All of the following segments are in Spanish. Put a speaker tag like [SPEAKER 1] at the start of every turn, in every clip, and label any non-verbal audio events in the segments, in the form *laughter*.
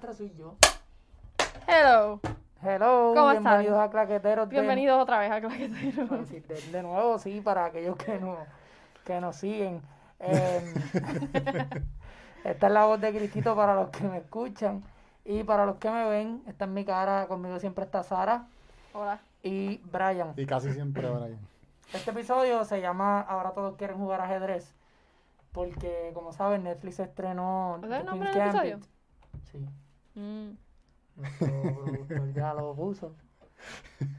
[SPEAKER 1] maestra soy yo.
[SPEAKER 2] Hello.
[SPEAKER 1] Hello,
[SPEAKER 2] ¿Cómo
[SPEAKER 1] bienvenidos
[SPEAKER 2] están?
[SPEAKER 1] a Claqueteros. de-
[SPEAKER 2] Bienvenidos otra vez a Claquetero.
[SPEAKER 1] Bueno, sí, de, de nuevo, sí, para aquellos que, no, que nos siguen. Eh, *laughs* esta es la voz de Cristito para los que me escuchan. Y para los que me ven, esta es mi cara, conmigo siempre está Sara
[SPEAKER 2] Hola.
[SPEAKER 1] y Brian.
[SPEAKER 3] Y casi siempre, *clears throat* Brian.
[SPEAKER 1] Este episodio se llama Ahora todos quieren jugar ajedrez. Porque, como saben, Netflix estrenó
[SPEAKER 2] ¿Ese es
[SPEAKER 1] The
[SPEAKER 2] el nombre del episodio?
[SPEAKER 1] Gambit. Sí,
[SPEAKER 2] Mm,
[SPEAKER 1] nuestro productor ya lo puso.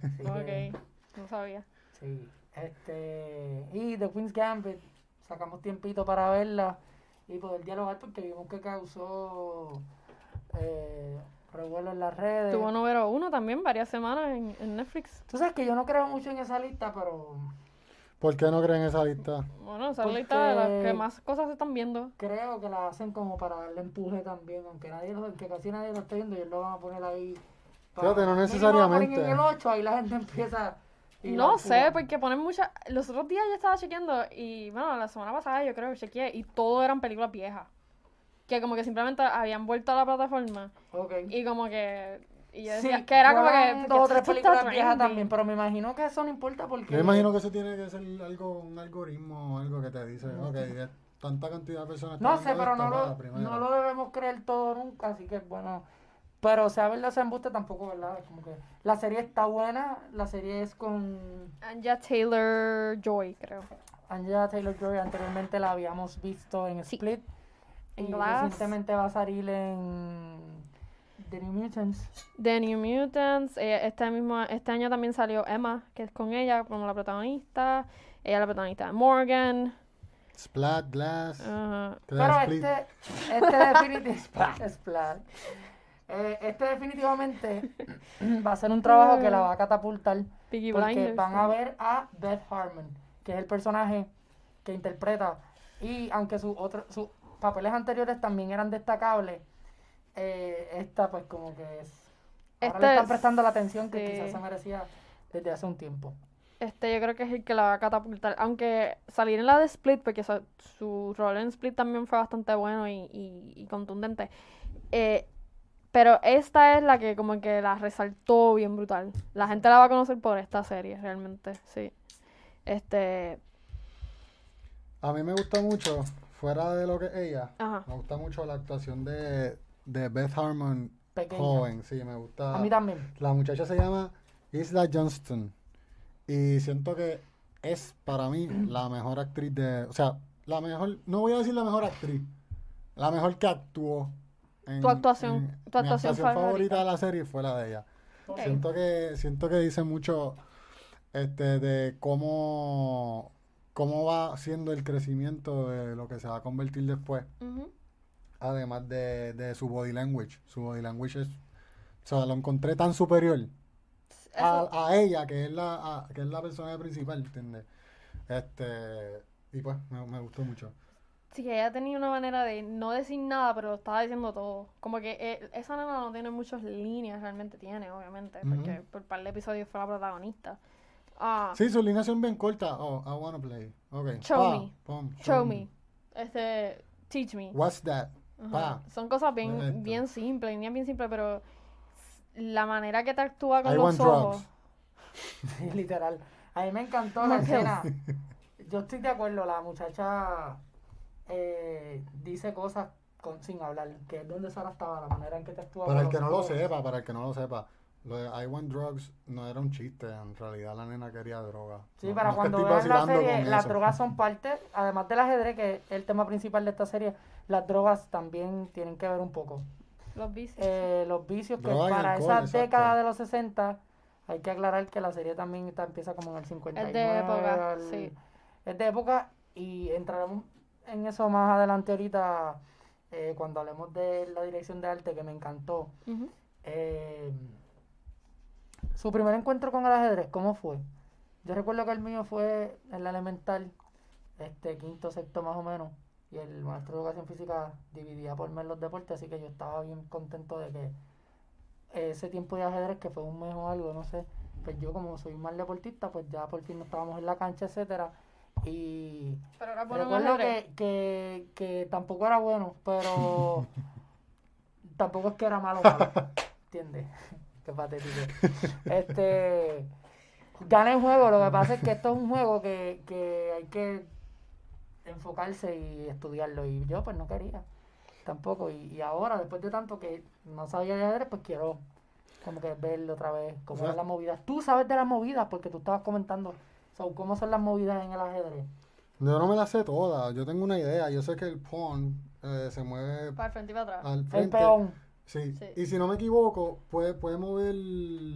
[SPEAKER 1] Así que-
[SPEAKER 2] ok. No sabía.
[SPEAKER 1] Sí, este, y The Queen's Gambit, sacamos tiempito para verla y poder dialogar porque vimos que causó eh, revuelo en las redes.
[SPEAKER 2] Tuvo número uno también varias semanas en, en Netflix.
[SPEAKER 1] Tú sabes que yo no creo mucho en esa lista, pero
[SPEAKER 3] ¿Por qué no creen esa lista?
[SPEAKER 2] Bueno, esa es la
[SPEAKER 1] Porque-
[SPEAKER 2] lista de las que más cosas se están viendo.
[SPEAKER 1] creo que la hacen como para darle empuje también, aunque nadie lo, que casi nadie lo está viendo, ellos lo van a poner ahí.
[SPEAKER 3] Fíjate, no
[SPEAKER 1] mínimo lo ponen
[SPEAKER 3] necesariamente.
[SPEAKER 1] En el 8, ahí la gente *laughs* empieza. y
[SPEAKER 2] No sé, porque ponen muchas... Los otros días yo estaba chequeando y, bueno, la semana pasada yo creo que chequeé y todo eran películas viejas. Que como que simplemente habían vuelto a la plataforma
[SPEAKER 1] Ok.
[SPEAKER 2] y como que... Y yo
[SPEAKER 1] Sí,
[SPEAKER 2] que era como que...
[SPEAKER 1] dos o tres películas viejas también, pero me imagino que eso no importa porque
[SPEAKER 3] Yo imagino que eso tiene que ser algo, un algoritmo o algo que te dice, ok, tanta cantidad de personas.
[SPEAKER 1] no sé, pero no lo, no lo debemos creer todo nunca, así que bueno, pero sea verdad sea embuste tampoco, ¿verdad? Es Como que la serie está buena, la serie es con
[SPEAKER 2] Anja Taylor Joy, creo.
[SPEAKER 1] Angela Taylor-Joy, anteriormente la habíamos visto en. Split y
[SPEAKER 2] Glass.
[SPEAKER 1] recientemente va a salir en The New Mutants.
[SPEAKER 2] The New Mutants. eh, este, mismo, este año también salió Emma, que es con ella como la protagonista. Ella es la protagonista de Morgan.
[SPEAKER 3] Splat, Glass,
[SPEAKER 1] Pero este, este definitivamente, *laughs* Splat. Eh, este definitivamente va a ser un trabajo que la va a catapultar
[SPEAKER 2] Peaky
[SPEAKER 1] porque
[SPEAKER 2] Blinders.
[SPEAKER 1] van a ver a Beth Harmon, que es el personaje que interpreta y aunque sus otros sus papeles anteriores también eran destacables, eh, esta pues como que es ahora
[SPEAKER 2] Este
[SPEAKER 1] le están
[SPEAKER 2] es-
[SPEAKER 1] prestando la atención que
[SPEAKER 2] sí.
[SPEAKER 1] quizás se merecía desde hace un tiempo.
[SPEAKER 2] Este yo creo que es el que la va a catapultar. Aunque salir en la de Split, porque su, su rol en Split también fue bastante bueno y, y- y contundente. Eh, pero esta es la que como que la resaltó bien brutal. La gente la va a conocer por esta serie, realmente, sí. Este,
[SPEAKER 3] A mí me gusta mucho, fuera de lo que es ella,
[SPEAKER 2] ajá.
[SPEAKER 3] me gusta mucho la actuación de, de Beth Harmon joven, sí, me gusta.
[SPEAKER 1] A mí también.
[SPEAKER 3] La muchacha se llama Isla Johnston. Y siento que es para mí *clears throat* la mejor actriz de. O sea, la mejor. No voy a decir la mejor actriz. La mejor que actuó. en-
[SPEAKER 2] Tu actuación-
[SPEAKER 3] en-
[SPEAKER 2] tu
[SPEAKER 3] mi
[SPEAKER 2] actuación
[SPEAKER 3] favorita
[SPEAKER 2] favorita.
[SPEAKER 3] de la serie fue la de ella. Siento que, siento que dice mucho este, de cómo, cómo va siendo el crecimiento de lo que se va a convertir después.
[SPEAKER 2] Ujú.
[SPEAKER 3] Además de, de su body language. Su body language es. O sea, lo encontré tan superior a, a ella, que es la, a- que es la personaje principal, ¿entiendes? Este, y pues me, me gustó mucho.
[SPEAKER 2] Sí, que ella tenía una manera de no decir nada, pero lo estaba diciendo todo. Como que eh, esa nena no tiene muchas líneas, realmente tiene, obviamente, porque
[SPEAKER 3] Ujú.
[SPEAKER 2] por par de episodios fue la protagonista. Ah,
[SPEAKER 3] Sí, sus líneas son bien cortas. Oh, I wanna play. Okay.
[SPEAKER 2] Show
[SPEAKER 3] Pa,
[SPEAKER 2] me.
[SPEAKER 3] pum,
[SPEAKER 2] show me. Este, teach me.
[SPEAKER 3] What's that? Pa.
[SPEAKER 2] Son cosas bien, bien simples, líneas bien simples, pero la manera que te actúa con
[SPEAKER 3] I
[SPEAKER 2] los ojos.
[SPEAKER 3] drugs. *laughs*
[SPEAKER 1] Sí, literal. A mí me encantó la escena. Yo estoy de acuerdo, la muchacha eh, dice cosas con, sin hablar, que es donde Sara estaba, la manera en que te actúa.
[SPEAKER 3] Para
[SPEAKER 1] con
[SPEAKER 3] el que
[SPEAKER 1] los
[SPEAKER 3] no lo
[SPEAKER 1] ojos.
[SPEAKER 3] sepa, para el que no lo sepa, lo de I want drugs no era un chiste. En realidad la nena quería droga.
[SPEAKER 1] Sí,
[SPEAKER 3] No-
[SPEAKER 1] para
[SPEAKER 3] no
[SPEAKER 1] cuando veas la serie, las drogas son parte, además del ajedrez, que es el tema principal de esta serie, las drogas también tienen que ver un poco.
[SPEAKER 2] Los vicios.
[SPEAKER 1] Eh, los vicios que
[SPEAKER 3] Droga
[SPEAKER 1] para
[SPEAKER 3] alcohol,
[SPEAKER 1] esa
[SPEAKER 3] exacto.
[SPEAKER 1] década de los 60, hay que aclarar que la serie también está, empieza como en el 59.
[SPEAKER 2] época,
[SPEAKER 1] al-
[SPEAKER 2] sí.
[SPEAKER 1] Es de época y entraremos en eso más adelante ahorita eh, cuando hablemos de la dirección de arte que me encantó. Eh, su primer encuentro con el ajedrez, ¿cómo fue? Yo recuerdo que el mío fue en la elemental, este quinto, sexto más o menos, y el maestro de educación física dividía por mes los deportes, así que yo estaba bien contento de que ese tiempo de ajedrez, que fue un mes o algo, no sé, pues yo como soy mal deportista, pues ya por fin no estábamos en la cancha, etcétera, y
[SPEAKER 2] Pero era bueno en
[SPEAKER 1] recuerdo que, que, que tampoco era bueno, pero *laughs* tampoco es que era malo, malo. ¿Entiendes? *laughs* Qué patético. Este. Gana el juego, lo que pasa es que esto es un juego que, que hay que enfocarse y estudiarlo. Y yo, pues no quería tampoco. Y, y ahora, después de tanto que no sabía de ajedrez, pues quiero como que verlo otra vez, cómo
[SPEAKER 3] O sea-
[SPEAKER 1] son las movidas. Tú sabes de las movidas porque tú estabas comentando. So, ¿Cómo son las movidas en el ajedrez?
[SPEAKER 3] Yo no me la sé toda, yo tengo una idea, yo sé que el pawn eh, se mueve
[SPEAKER 2] Para el frente y para atrás.
[SPEAKER 3] al
[SPEAKER 1] El
[SPEAKER 3] frente.
[SPEAKER 1] peón
[SPEAKER 3] Sí.
[SPEAKER 2] Sí.
[SPEAKER 3] y si no me equivoco, puede, puede mover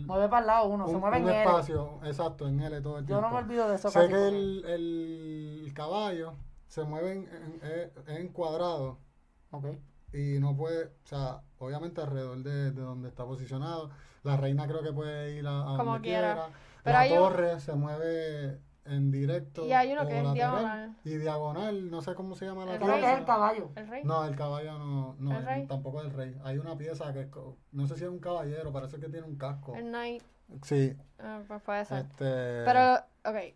[SPEAKER 1] mueve para el lado uno, se
[SPEAKER 3] un,
[SPEAKER 1] mueve
[SPEAKER 3] un
[SPEAKER 1] en L.
[SPEAKER 3] espacio, exacto, en L todo el
[SPEAKER 1] Yo
[SPEAKER 3] tiempo.
[SPEAKER 1] no me olvido de eso
[SPEAKER 3] Sé
[SPEAKER 1] casi
[SPEAKER 3] que el, el caballo se mueve en, en- en cuadrado
[SPEAKER 1] Ok.
[SPEAKER 3] y no puede, o sea, obviamente alrededor de, de donde está posicionado. La reina creo que puede ir a, a
[SPEAKER 2] Como
[SPEAKER 3] donde
[SPEAKER 2] quiera.
[SPEAKER 3] quiera.
[SPEAKER 2] Pero
[SPEAKER 3] la
[SPEAKER 2] hay un-
[SPEAKER 3] torre se mueve en directo.
[SPEAKER 2] Y hay uno
[SPEAKER 3] o
[SPEAKER 2] que es diagonal.
[SPEAKER 3] Y diagonal, no sé cómo se llama la
[SPEAKER 2] El
[SPEAKER 1] Creo que es el caballo.
[SPEAKER 2] ¿El rey?
[SPEAKER 3] No, el caballo no, no
[SPEAKER 2] ¿El rey?
[SPEAKER 3] tampoco es el rey. Hay una pieza que es, co- no sé si es un caballero, parece que tiene un casco.
[SPEAKER 2] El knight.
[SPEAKER 3] Sí,
[SPEAKER 2] Ah, pues puede ser.
[SPEAKER 3] este...
[SPEAKER 2] Pero, ok.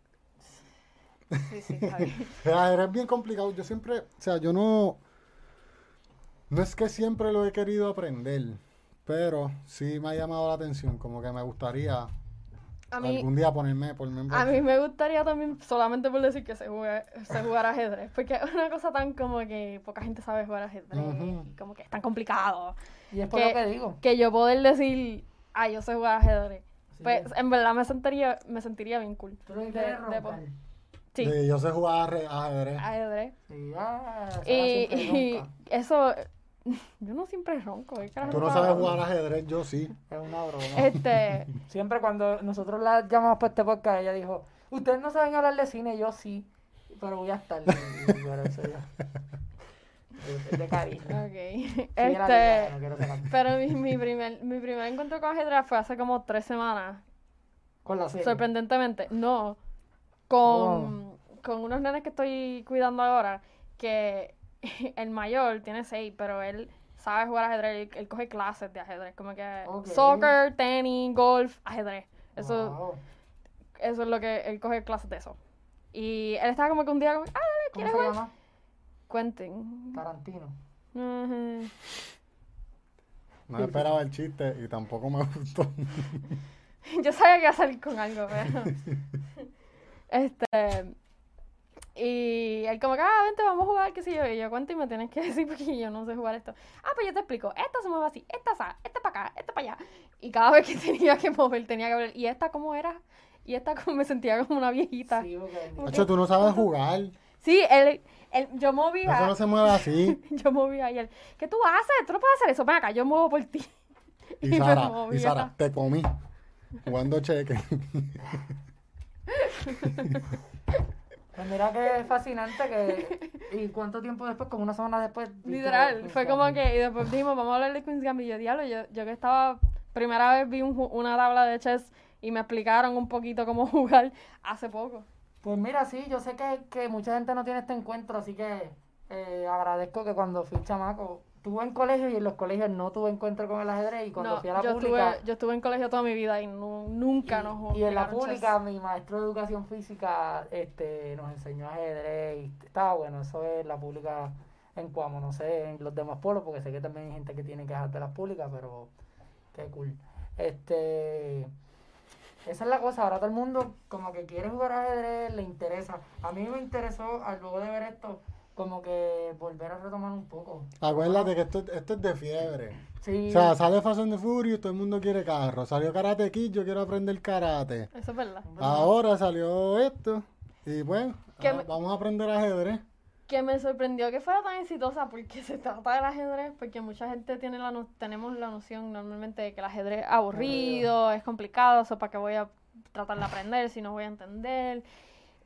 [SPEAKER 2] Sí, sí, está bien. *laughs*
[SPEAKER 3] Ajedrez es bien complicado. Yo siempre, o sea, yo no. No es que siempre lo he querido aprender, pero sí me ha llamado la atención. Como que me gustaría
[SPEAKER 2] A mí,
[SPEAKER 3] algún día ponerme, ponerme en
[SPEAKER 2] a mí me gustaría también, solamente por decir que se juega, se jugar ajedrez. Porque es una cosa tan como que poca gente sabe jugar ajedrez. Y como que es tan complicado.
[SPEAKER 1] Y es por
[SPEAKER 2] Que-
[SPEAKER 1] lo que digo.
[SPEAKER 2] Que yo poder decir, ah, yo sé jugar ajedrez.
[SPEAKER 1] Sí.
[SPEAKER 2] Pues en verdad me sentiría, me sentiría bien cool.
[SPEAKER 1] Tú lo
[SPEAKER 2] de- de
[SPEAKER 1] roncar.
[SPEAKER 2] Sí,
[SPEAKER 3] Sí, yo sé jugar ajedrez.
[SPEAKER 2] ajedrez.
[SPEAKER 1] Sí, ah,
[SPEAKER 2] Y,
[SPEAKER 1] siempre
[SPEAKER 2] y
[SPEAKER 1] ronca.
[SPEAKER 2] eso, *laughs* yo no siempre ronco. ¿qué carajo
[SPEAKER 3] Tú no sabes jugar ajedrez, yo sí.
[SPEAKER 1] Es una broma.
[SPEAKER 2] Este, *laughs*
[SPEAKER 1] Siempre cuando nosotros la llamamos para este podcast, ella dijo, ustedes no saben hablar de cine, yo sí, pero voy a estar. Y- eso de cariño.
[SPEAKER 2] ok.
[SPEAKER 1] Sí, era linda,
[SPEAKER 2] Este,
[SPEAKER 1] no
[SPEAKER 2] pero mi, mi primer, mi primer encuentro con ajedrez fue hace como tres semanas.
[SPEAKER 1] Con la serie.
[SPEAKER 2] Sorprendentemente, no. Con, con unos nenes que estoy cuidando ahora, que *laughs* el mayor tiene seis, pero él sabe jugar ajedrez, él, él coge clases de ajedrez, como que soccer, tenis, golf, ajedrez. Eso,
[SPEAKER 1] Wow.
[SPEAKER 2] eso es lo que él coge clases de eso. Y él estaba como que un día como, ah, dale,
[SPEAKER 1] ¿Cómo
[SPEAKER 2] ¿quieres
[SPEAKER 1] se
[SPEAKER 2] jugar?
[SPEAKER 1] llama?
[SPEAKER 2] Quentin.
[SPEAKER 1] Tarantino.
[SPEAKER 2] Ujú.
[SPEAKER 3] No esperaba el chiste y tampoco me gustó. *laughs*
[SPEAKER 2] Yo sabía que iba a salir con algo, pero. *laughs* este. Y él, como que, ah, vente, vamos a jugar, qué sé yo. Y yo, cuento y me tienes que *laughs* decir porque yo no sé jugar esto. Ah, pues yo te explico. Esta se mueve así, esta sa, esta para acá, esta para allá. Y cada vez que *laughs* tenía que mover, tenía que ver. ¿Y esta cómo era? Y esta como *laughs* me sentía como una viejita. Sí,
[SPEAKER 1] Sí, porque-
[SPEAKER 3] Hacho, tú no sabes jugar.
[SPEAKER 2] él, él, yo movía.
[SPEAKER 3] Eso no se mueve así.
[SPEAKER 2] Yo movía y él, ¿qué tú haces? Tú no puedes hacer eso. Ven acá, yo muevo por ti.
[SPEAKER 3] Y Sara, y. Sara, te comí. Jugando cheque. *laughs*
[SPEAKER 1] Pues mira que fascinante que... ¿Y cuánto tiempo después? Como una semana después.
[SPEAKER 2] Literal, fue como que, y después dijimos, vamos a hablar de Queen's Gambit. Yo, diablo, yo, yo que estaba, primera vez vi un una tabla de chess y me explicaron un poquito cómo *laughs* jugar hace poco.
[SPEAKER 1] Pues mira, sí, yo sé que, que mucha gente no tiene este encuentro, así que eh, agradezco que cuando fui chamaco, tuve en colegio y en los colegios no tuve encuentro con el ajedrez y cuando
[SPEAKER 2] No,
[SPEAKER 1] fui a la
[SPEAKER 2] yo,
[SPEAKER 1] pública...
[SPEAKER 2] estuve, yo estuve en colegio toda mi vida y nu- nunca nos
[SPEAKER 1] Y en la pública mi maestro de educación física este, nos enseñó ajedrez y estaba bueno, eso es la pública en Cuamo, no sé en los demás pueblos porque sé que también hay gente que tiene quejas de las públicas, pero qué cool. Este, esa es la cosa, ahora todo el mundo como que quiere jugar ajedrez, le interesa. A mí me interesó al luego de ver esto como que volver a retomar un poco.
[SPEAKER 3] Acuérdate que esto, esto es de fiebre.
[SPEAKER 1] Sí,
[SPEAKER 3] O sea, sale Fast and the Furious, todo el mundo quiere carro. Salió Karate Kid, yo quiero aprender karate.
[SPEAKER 2] Eso es verdad.
[SPEAKER 3] Ahora salió esto. Y pues,
[SPEAKER 2] Que
[SPEAKER 3] ah,
[SPEAKER 2] me-
[SPEAKER 3] vamos a aprender ajedrez.
[SPEAKER 2] Que me sorprendió que fuera tan exitosa porque se trata del ajedrez, porque mucha gente tiene la no- tenemos la noción normalmente de que el ajedrez es aburrido, es complicado, eso para qué voy a tratar de aprender si no voy a entender.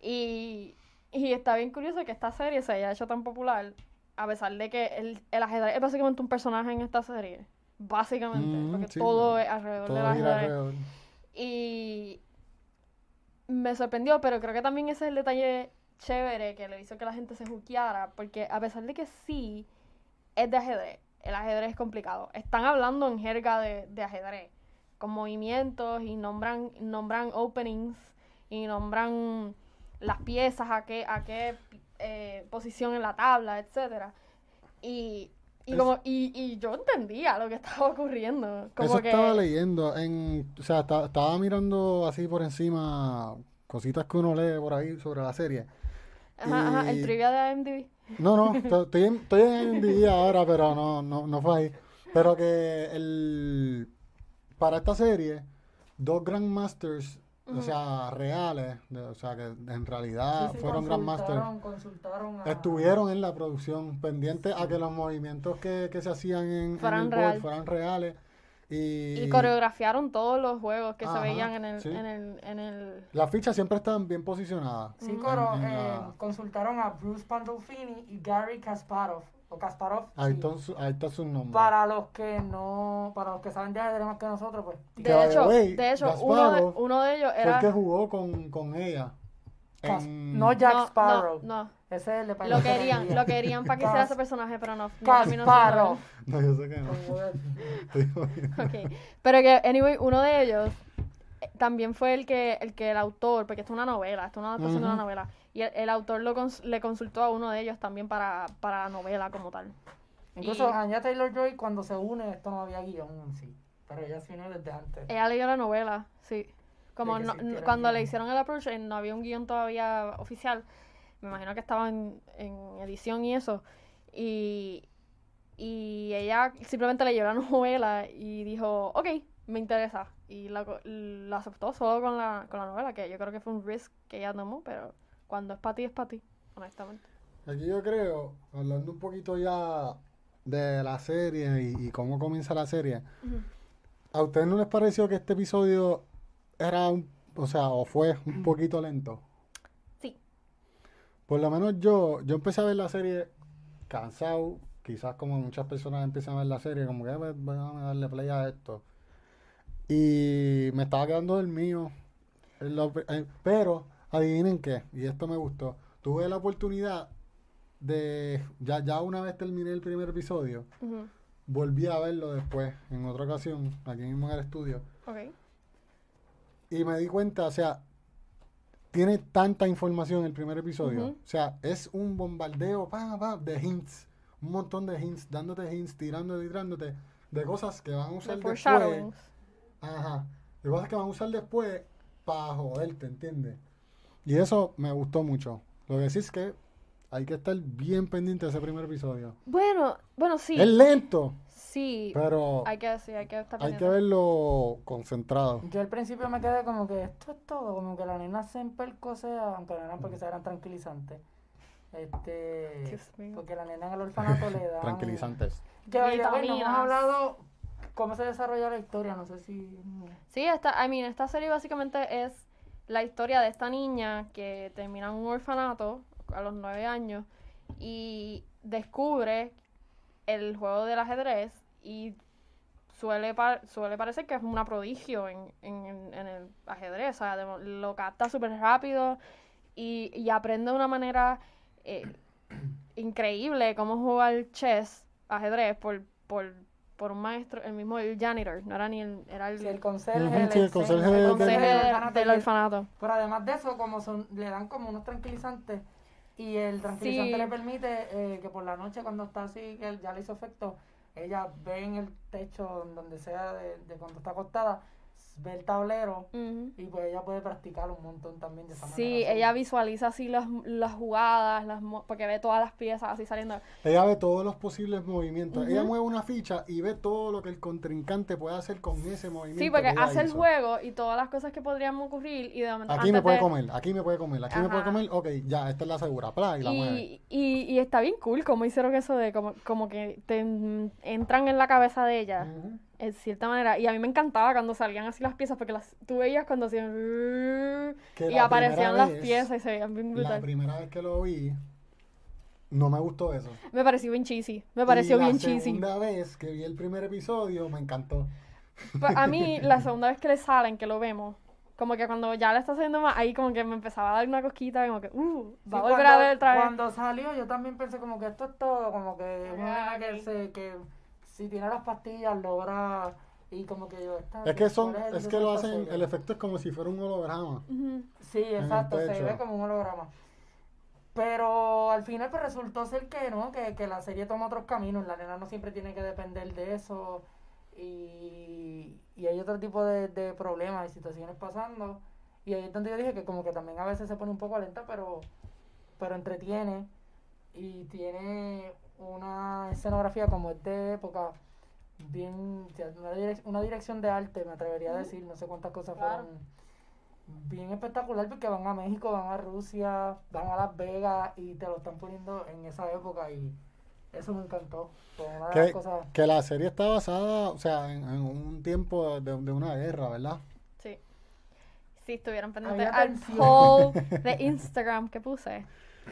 [SPEAKER 2] Y, y está bien curioso que esta serie se haya hecho tan popular, a pesar de que el, el ajedrez es básicamente un personaje en esta serie. Básicamente,
[SPEAKER 3] Mm,
[SPEAKER 2] porque
[SPEAKER 3] sí,
[SPEAKER 2] todo es alrededor
[SPEAKER 3] Todo
[SPEAKER 2] del ajedrez.
[SPEAKER 3] alrededor.
[SPEAKER 2] Y me sorprendió, pero creo que también ese es el detalle chévere que le hizo que la gente se juqueara, porque a pesar de que sí es de ajedrez, el ajedrez es complicado. Están hablando en jerga de, de ajedrez, con movimientos y nombran, nombran openings y nombran las piezas, a qué, a qué eh, posición en la tabla, etcétera. Y Y
[SPEAKER 3] Es-
[SPEAKER 2] como, y, y yo entendía lo que *laughs* estaba ocurriendo. Como
[SPEAKER 3] Eso
[SPEAKER 2] que.
[SPEAKER 3] estaba leyendo. En, o sea, esta- estaba mirando así por encima cositas que uno lee por ahí sobre la serie.
[SPEAKER 2] Ajá, ajá, el trivia de IMDb.
[SPEAKER 3] No, no, to- estoy en, estoy en IMDb *laughs* ahora, pero no, no, no fue ahí. Pero que el, para esta serie, dos Grandmasters, o sea, reales, de- o sea, que en realidad
[SPEAKER 1] Sí, sí,
[SPEAKER 3] fueron
[SPEAKER 1] consultaron a-
[SPEAKER 3] estuvieron en la producción pendientes a que los movimientos que, que se hacían en, en
[SPEAKER 2] Fueran
[SPEAKER 3] el board
[SPEAKER 2] real.
[SPEAKER 3] fueran reales. Y,
[SPEAKER 2] Y coreografiaron todos los juegos que
[SPEAKER 3] Ajá,
[SPEAKER 2] se veían en el,
[SPEAKER 3] sí.
[SPEAKER 2] en el, en el...
[SPEAKER 3] las fichas siempre estaban bien posicionadas.
[SPEAKER 1] Sí,
[SPEAKER 3] en-
[SPEAKER 1] pero
[SPEAKER 3] en
[SPEAKER 1] eh,
[SPEAKER 3] la-
[SPEAKER 1] consultaron a Bruce Pandolfini y Gary Kasparov. O Kasparov.
[SPEAKER 3] ahí,
[SPEAKER 1] sí.
[SPEAKER 3] su- ahí está su nombre.
[SPEAKER 1] Para los que no, para los que saben de ajedrez más que nosotros, pues.
[SPEAKER 2] De hecho,
[SPEAKER 3] way,
[SPEAKER 2] de hecho uno, de, uno de ellos
[SPEAKER 3] Fue el
[SPEAKER 2] era...
[SPEAKER 3] que jugó con, con ella. En-
[SPEAKER 1] no Jack
[SPEAKER 2] no,
[SPEAKER 1] Sparrow.
[SPEAKER 2] No, no.
[SPEAKER 1] Ese es el de
[SPEAKER 2] Lo querían, lo querían para que hiciera ese personaje, pero no. él.
[SPEAKER 3] No, yo sé que no. Estoy jodiendo. *laughs*
[SPEAKER 2] Ok. Pero que, anyway, uno de ellos eh, también fue el que, el que el autor, porque esto es una novela, esto es una adaptación de una novela, y el, el autor lo cons- le consultó a uno de ellos también para, para la novela como tal.
[SPEAKER 1] Incluso
[SPEAKER 2] Y-
[SPEAKER 1] Anya Taylor Joy cuando se une, esto no había guion en sí. Pero ella se unió desde antes.
[SPEAKER 2] Ella leyó la novela, sí. Como no- cuando le hicieron el approach, eh, no había un guion todavía oficial. Me imagino que estaba en, en edición y eso. Y, y ella simplemente leyó la *laughs* novela y dijo, ok, me interesa. Y la, la aceptó solo con la, con la novela, que yo creo que fue un risk que ella tomó, pero cuando es para ti, es para ti, honestamente.
[SPEAKER 3] Aquí yo creo, hablando un poquito ya de la serie y, y cómo comienza la serie, ¿a ustedes no les pareció que este episodio era un, o sea, o fue un poquito lento?
[SPEAKER 2] Sí.
[SPEAKER 3] Por lo menos yo, yo empecé a ver la serie cansado, quizás como muchas personas empiezan a ver la serie, como que "Ah, pues, vamos a darle play a esto. Y me estaba quedando dormido. Lo- eh, Pero, adivinen qué, y esto me gustó. Tuve la oportunidad de, ya, ya una vez terminé el primer episodio, volví a verlo después, en otra ocasión, aquí mismo en el estudio.
[SPEAKER 2] Ok.
[SPEAKER 3] Y me di cuenta, o sea, tiene tanta información el primer episodio. O sea, es un bombardeo pa, pa, de hints. Un montón de hints, dándote hints, tirándote tirándote de cosas que van a usar
[SPEAKER 2] The
[SPEAKER 3] después. Ajá. De cosas que van a usar después para joderte, ¿entiendes? Y eso me gustó mucho. Lo que sí es que hay que estar bien pendiente de ese primer episodio.
[SPEAKER 2] Bueno, bueno, sí.
[SPEAKER 3] Es lento,
[SPEAKER 2] Sí.
[SPEAKER 3] pero
[SPEAKER 2] Hay que, sí, hay que estar
[SPEAKER 3] hay que verlo concentrado.
[SPEAKER 1] Yo al principio me quedé como que esto es todo, como que la nena se empercosea, aunque no eran porque se eran tranquilizantes. Este, porque la nena en el orfanato le da
[SPEAKER 3] Tranquilizantes.
[SPEAKER 1] Que by the way, no hemos hablado cómo se desarrolla la historia, no sé si
[SPEAKER 2] Sí, esta, I mean, esta serie básicamente es la historia de esta niña que termina en un orfanato a los nueve años y descubre el juego del ajedrez y suele, suele parecer que es una prodigio en, en- en el ajedrez, o sea, lo capta súper rápido y, y aprende de una manera eh, increíble cómo jugar chess, ajedrez, por, por, por un maestro, el mismo el janitor, no era ni el, era el,
[SPEAKER 1] conserje,
[SPEAKER 3] sí, el
[SPEAKER 1] enseña-
[SPEAKER 3] conserje
[SPEAKER 1] el
[SPEAKER 3] del-
[SPEAKER 1] conserje del
[SPEAKER 2] de-
[SPEAKER 1] orfanato
[SPEAKER 2] del orfanato.
[SPEAKER 1] Pero además de eso, como son, le dan como unos tranquilizantes y el tranquilizante
[SPEAKER 2] Sí.
[SPEAKER 1] le permite eh, que por la noche cuando está así, que ya le hizo efecto, ella ve en el techo, donde sea de, de cuando está acostada, ve el tablero
[SPEAKER 2] Ujú.
[SPEAKER 1] y pues ella puede practicar un montón también de esa
[SPEAKER 2] Sí,
[SPEAKER 1] manera.
[SPEAKER 2] ella visualiza así las, las jugadas, las porque ve todas las piezas así saliendo.
[SPEAKER 3] Ella ve todos los posibles movimientos.
[SPEAKER 2] Ujú.
[SPEAKER 3] Ella mueve una ficha y ve todo lo que el contrincante puede hacer con ese movimiento.
[SPEAKER 2] Sí, porque hace el
[SPEAKER 3] hizo.
[SPEAKER 2] juego y todas las cosas que podrían ocurrir y de momento
[SPEAKER 3] Aquí me puede
[SPEAKER 2] de-
[SPEAKER 3] comer, aquí me puede comer, aquí me puede
[SPEAKER 2] Ajá.
[SPEAKER 3] comer. Ok, ya, esta es la segura. Pla, y la mueve.
[SPEAKER 2] Y, y, y está bien cool como hicieron eso de como, como que te en- entran en la cabeza de ella,
[SPEAKER 3] Ujú.
[SPEAKER 2] En cierta manera. Y a mí me encantaba cuando salían así las piezas, porque las, tú veías cuando hacían...
[SPEAKER 3] Que
[SPEAKER 2] Y
[SPEAKER 3] la
[SPEAKER 2] aparecían las
[SPEAKER 3] vez-
[SPEAKER 2] piezas y se veían bien
[SPEAKER 3] La
[SPEAKER 2] brutal.
[SPEAKER 3] primera vez que lo vi, no me gustó eso.
[SPEAKER 2] Me pareció bien cheesy, me pareció
[SPEAKER 3] y la
[SPEAKER 2] bien cheesy.
[SPEAKER 3] segunda vez que vi el primer episodio, me encantó.
[SPEAKER 2] Pues a mí, *laughs* la segunda vez que le salen, que lo vemos, como que cuando ya le está haciendo más, ahí como que me empezaba a dar una cosquita, como que, uh,
[SPEAKER 1] Sí,
[SPEAKER 2] va a volver
[SPEAKER 1] cuando,
[SPEAKER 2] a ver otra vez.
[SPEAKER 1] Cuando salió yo también pensé como que esto es todo, como que una que, se, que si tiene las pastillas logra y como que yo esta
[SPEAKER 3] Es que son,
[SPEAKER 1] ¿cuál el
[SPEAKER 3] es que lo hacen, el efecto es como si fuera un holograma.
[SPEAKER 1] Sí, exacto, se ve como un holograma. Pero al final pues resultó ser que no, que, que la serie toma otros caminos, la nena no siempre tiene que depender de eso y, y hay otro tipo de, de problemas y situaciones pasando. Y ahí es donde yo dije que como que también a veces se pone un poco lenta, pero, pero entretiene y tiene una escenografía como es de época, bien, una, direc- una dirección de arte, me atrevería a decir, no sé cuántas cosas
[SPEAKER 2] Claro.
[SPEAKER 1] fueron bien espectacular porque van a México, van a Rusia, van a Las Vegas y te lo están poniendo en esa época y eso me encantó. Fue una de las
[SPEAKER 3] Que,
[SPEAKER 1] cosas
[SPEAKER 3] que la serie está basada, o sea, en, en un tiempo de, de una guerra, ¿verdad?
[SPEAKER 2] Sí. Si estuvieran pendientes al poll *laughs* de Instagram que puse.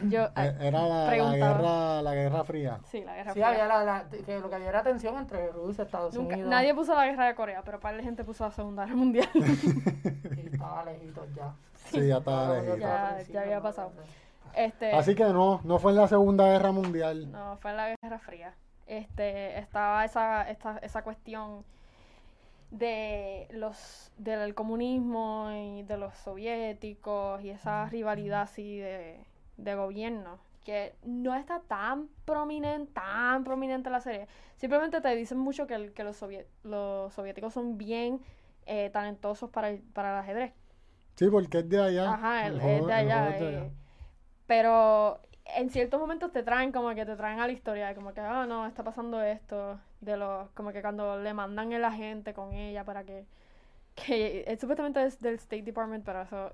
[SPEAKER 2] Yo,
[SPEAKER 3] Eh, Era la, la guerra, la guerra fría.
[SPEAKER 2] sí, la guerra
[SPEAKER 1] Sí,
[SPEAKER 2] Fría.
[SPEAKER 1] había la, la- que lo que había era tensión entre Rusia y Estados
[SPEAKER 2] Nunca-
[SPEAKER 1] Unidos.
[SPEAKER 2] nadie puso la guerra de Corea, pero par de gente puso la Segunda Guerra Mundial. *laughs*
[SPEAKER 1] Y estaba lejitos ya.
[SPEAKER 3] Sí, ya estaba
[SPEAKER 1] Estaba
[SPEAKER 3] lejito.
[SPEAKER 2] Ya- había pasado. este,
[SPEAKER 3] Así que no, no fue en la Segunda Guerra Mundial.
[SPEAKER 2] No, fue en la Guerra Fría. Este, estaba esa, esta, esa cuestión de los del comunismo y de los soviéticos y esa rivalidad así de, de gobierno que no está tan prominente, tan prominente en la serie. Simplemente te dicen mucho que, que los, los soviéticos son bien eh, talentosos para el, para el ajedrez.
[SPEAKER 3] Sí, porque es de allá.
[SPEAKER 2] Ajá,
[SPEAKER 3] El
[SPEAKER 2] el-
[SPEAKER 3] juego-
[SPEAKER 2] es de
[SPEAKER 3] el
[SPEAKER 2] allá.
[SPEAKER 3] juego es de allá.
[SPEAKER 2] eh, pero en ciertos momentos te traen como que te traen a la historia, como que, ah, no, está pasando esto, de los, como que cuando le mandan el agente con ella para que, que eh, supuestamente es del State Department, pero eso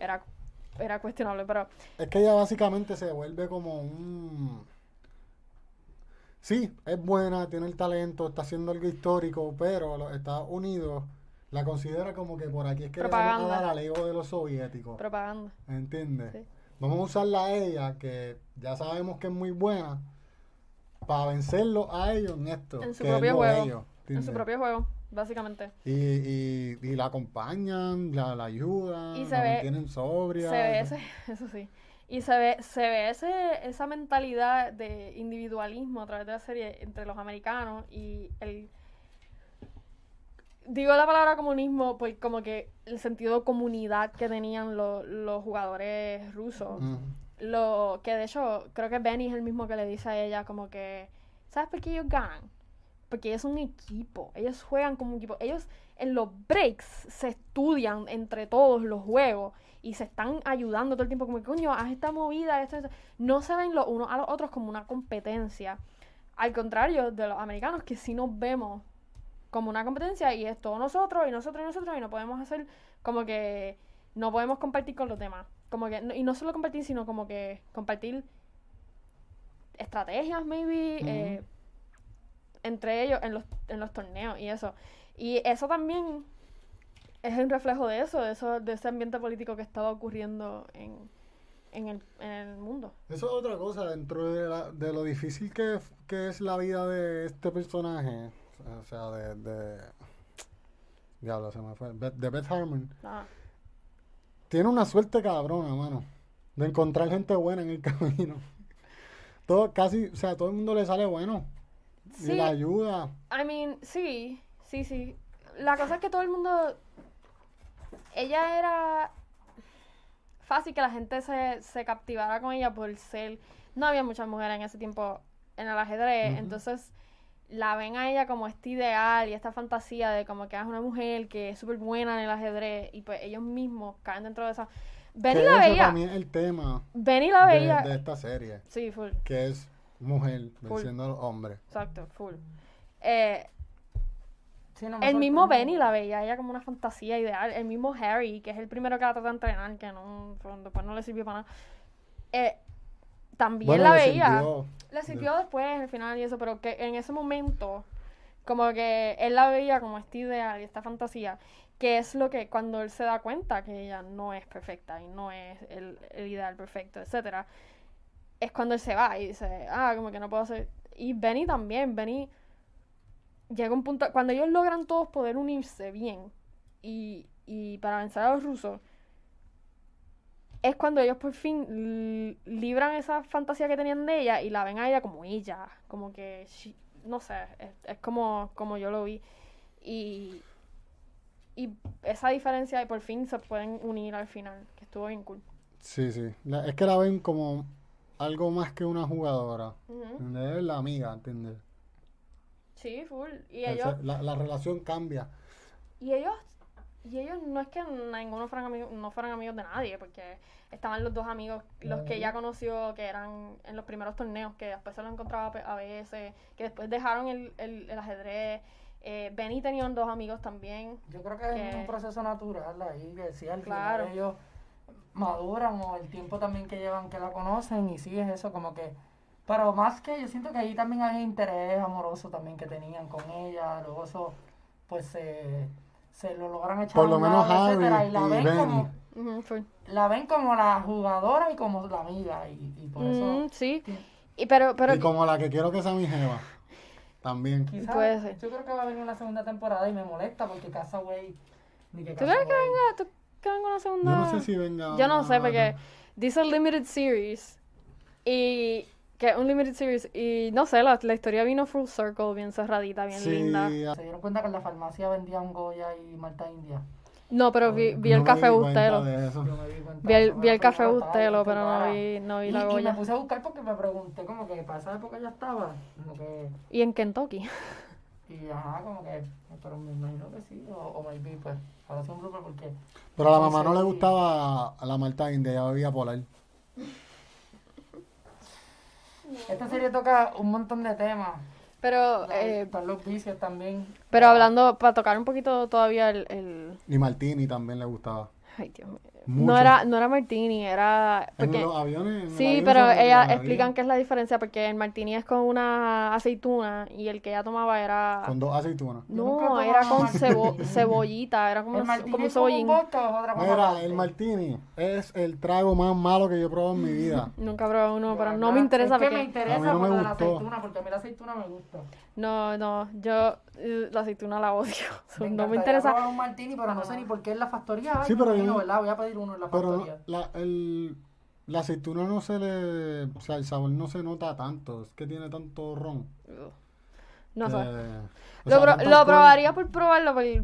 [SPEAKER 2] era, era cuestionable, pero
[SPEAKER 3] Es que ella básicamente se vuelve como un... Sí, es buena, tiene el talento, está haciendo algo histórico, pero los Estados Unidos la considera como que por aquí es que le van a
[SPEAKER 2] Propaganda.
[SPEAKER 3] dar al ego de los soviéticos.
[SPEAKER 2] propaganda.
[SPEAKER 3] ¿Entiendes?
[SPEAKER 2] Sí.
[SPEAKER 3] Vamos a usarla a ella, que ya sabemos que es muy buena, para vencerlo a ellos en esto.
[SPEAKER 2] En su
[SPEAKER 3] que es
[SPEAKER 2] propio
[SPEAKER 3] lo
[SPEAKER 2] juego.
[SPEAKER 3] ellos,
[SPEAKER 2] En su propio juego, básicamente.
[SPEAKER 3] Y, y, y la acompañan, la, la ayudan,
[SPEAKER 2] Y se
[SPEAKER 3] la
[SPEAKER 2] ve-
[SPEAKER 3] mantienen sobria.
[SPEAKER 2] Se ve ese, *laughs* eso sí. Y se ve, se ve ese, esa mentalidad de individualismo a través de la serie entre los americanos y el digo la palabra comunismo pues como que el sentido de comunidad que tenían lo- los jugadores rusos. Lo que de hecho creo que Benny es el mismo que le dice a ella como que ¿sabes por qué ellos ganan? Porque ellos son un equipo, ellos juegan como un equipo, ellos en los breaks se estudian entre todos los juegos y se están ayudando todo el tiempo como que coño, haz esta movida, esto, esto". no se ven los unos a los otros como una competencia. Al contrario de los americanos que sí nos vemos como una competencia y es todos nosotros y nosotros y nosotros y no podemos hacer como que no podemos compartir con los demás. Como que, y no solo compartir, sino como que compartir estrategias, maybe, eh, entre ellos en los, en los torneos y eso. Y eso también es un reflejo de eso, de eso, de ese ambiente político que estaba ocurriendo en, en, el, en el mundo.
[SPEAKER 3] Eso es otra cosa, dentro de, la- de lo difícil que, que es la vida de este personaje, o sea, de... de diablo, se me fue. Beth- de Beth Harmon.
[SPEAKER 2] Ah,
[SPEAKER 3] Tiene una suerte cabrona, mano, de encontrar gente buena en el *laughs* camino. Todo, casi, o sea, todo el mundo le sale bueno. Y la ayuda.
[SPEAKER 2] I mean, sí, sí, sí. La cosa es que todo el mundo. Ella era. Fácil que la gente se, se captivara con ella por ser. No había muchas mujeres en ese tiempo en el ajedrez, entonces la ven a ella como este ideal y esta fantasía de como que es una mujer que es súper buena en el ajedrez y pues ellos mismos caen dentro de esa. Benny
[SPEAKER 3] que
[SPEAKER 2] la veía.
[SPEAKER 3] también el tema
[SPEAKER 2] Benny la
[SPEAKER 3] de,
[SPEAKER 2] veía.
[SPEAKER 3] de esta serie,
[SPEAKER 2] Sí, full.
[SPEAKER 3] que es mujer
[SPEAKER 2] Full.
[SPEAKER 3] venciendo a los hombres.
[SPEAKER 2] Exacto, full. Eh,
[SPEAKER 1] Sí, no me
[SPEAKER 2] El mismo. Benny la veía ella como una fantasía ideal. El mismo Harry, que es el primero que la trata de entrenar, que no, pues, después no le sirvió para nada. Eh, también
[SPEAKER 3] Bueno,
[SPEAKER 2] la
[SPEAKER 3] le
[SPEAKER 2] veía.
[SPEAKER 3] sirvió.
[SPEAKER 2] Le sirvió después, al final y eso, pero que en ese momento, como que él la veía como este ideal y esta fantasía, que es lo que cuando él se da cuenta que ella no es perfecta y no es el, el ideal perfecto, etcétera, es cuando él se va y dice, ah, como que no puedo hacer. Y Benny también, Benny llega un punto, cuando ellos logran todos poder unirse bien y, y para vencer a los rusos, es cuando ellos por fin li- libran esa fantasía que tenían de ella y la ven a ella como ella, como que, she- no sé, es, como, como yo lo vi. Y, y esa diferencia y por fin se pueden unir al final, que estuvo bien cool.
[SPEAKER 3] Sí, sí. Es que la ven como algo más que una jugadora. ¿Entiendes? Es la amiga, ¿entiendes?
[SPEAKER 2] Sí, full. Y
[SPEAKER 3] Esa-
[SPEAKER 2] ellos,
[SPEAKER 3] la, la relación cambia.
[SPEAKER 2] y ellos, y ellos no es que ninguno fueran amigos, no fueran amigos de nadie, porque estaban los dos amigos, los que ella conoció, que eran en los primeros torneos, que después se los encontraba a veces, que después dejaron el, el, el ajedrez. Eh, Benny tenía dos amigos también.
[SPEAKER 1] Yo creo que es un proceso natural ahí, que sí, al
[SPEAKER 2] Claro.
[SPEAKER 1] final ellos maduran o el tiempo también que llevan que la conocen y sí es eso como que... Pero más que yo siento que ahí también hay interés amoroso también que tenían con ella, luego eso pues se, se lo logran echar
[SPEAKER 3] Por
[SPEAKER 1] a
[SPEAKER 3] lo menos
[SPEAKER 1] lado,
[SPEAKER 3] Harry
[SPEAKER 1] etcétera, y la
[SPEAKER 3] y
[SPEAKER 1] ven como la ven como la jugadora y como la amiga y, y por eso
[SPEAKER 2] Mm, sí. Y pero, pero
[SPEAKER 3] y como la que quiero que sea mi jeva. También.
[SPEAKER 1] quizás
[SPEAKER 2] Puede ser.
[SPEAKER 1] yo creo que va a venir una segunda temporada y me molesta porque Castaway ni que
[SPEAKER 2] ¿Tú crees que venga, tú que venga una segunda?
[SPEAKER 3] Yo no sé si venga.
[SPEAKER 2] Yo no sé, porque dice Limited Series. Y que es un Limited Series. Y no sé, la, la historia vino full circle, bien cerradita, bien
[SPEAKER 3] Sí,
[SPEAKER 2] linda.
[SPEAKER 3] a-
[SPEAKER 1] se dieron cuenta que en la farmacia vendían Goya y Malta India
[SPEAKER 2] No, pero vi, vi
[SPEAKER 3] no
[SPEAKER 2] el café Bustelo. Vi el, vi el café Bustelo, pero no vi, no vi
[SPEAKER 1] y,
[SPEAKER 2] la
[SPEAKER 1] y me
[SPEAKER 2] Goya.
[SPEAKER 1] puse a buscar porque me pregunté como que para esa época ya estaba como que
[SPEAKER 2] Y en Kentucky. *laughs*
[SPEAKER 1] y ajá como que pero me imagino que sí o, o maybe pues ahora sí un blooper porque
[SPEAKER 3] Pero a la mamá no le gustaba a la Malta India, ella bebía polar.
[SPEAKER 1] esta serie toca un montón de temas
[SPEAKER 2] Pero, eh,
[SPEAKER 1] están los vicios también
[SPEAKER 2] pero hablando, para tocar un poquito todavía el... el...
[SPEAKER 3] Y Martini también le gustaba.
[SPEAKER 2] Ay, Dios mío.
[SPEAKER 3] Mucho.
[SPEAKER 2] No era, no era Martini, era...
[SPEAKER 3] En
[SPEAKER 2] Porque,
[SPEAKER 3] los aviones. en
[SPEAKER 2] Sí, pero ellas explican qué es la diferencia, porque el martini es con una aceituna y el que ella tomaba era...
[SPEAKER 3] Con dos aceitunas.
[SPEAKER 1] Yo he
[SPEAKER 2] No, era con
[SPEAKER 1] martini.
[SPEAKER 2] cebo- *laughs* cebollita, era como,
[SPEAKER 1] el martini
[SPEAKER 2] como un
[SPEAKER 1] es como un
[SPEAKER 2] cebollín.
[SPEAKER 1] es otra
[SPEAKER 3] Mira, el Martini es el trago más malo que yo he probado en mi vida. *laughs*
[SPEAKER 2] Nunca probé uno,
[SPEAKER 1] De
[SPEAKER 2] pero no me interesa
[SPEAKER 1] es que me
[SPEAKER 2] porque...
[SPEAKER 1] interesa
[SPEAKER 3] A mí no
[SPEAKER 1] por
[SPEAKER 3] me
[SPEAKER 1] lo de la aceituna porque a mí la aceituna me gusta
[SPEAKER 2] No, no, yo eh, la aceituna la odio. *laughs* So, no me interesa.
[SPEAKER 1] probar un martini, pero no sé ni por qué en la factoría.
[SPEAKER 3] Sí,
[SPEAKER 1] me
[SPEAKER 3] pero yo-
[SPEAKER 1] ¿verdad? Voy a pedir uno en la
[SPEAKER 3] Pero
[SPEAKER 1] factoría.
[SPEAKER 3] la, el, la aceituna no se le. O sea, el sabor no se nota tanto. Es que tiene tanto ron.
[SPEAKER 2] No sé.
[SPEAKER 3] o
[SPEAKER 2] Lo, pro- probaría por probarlo, porque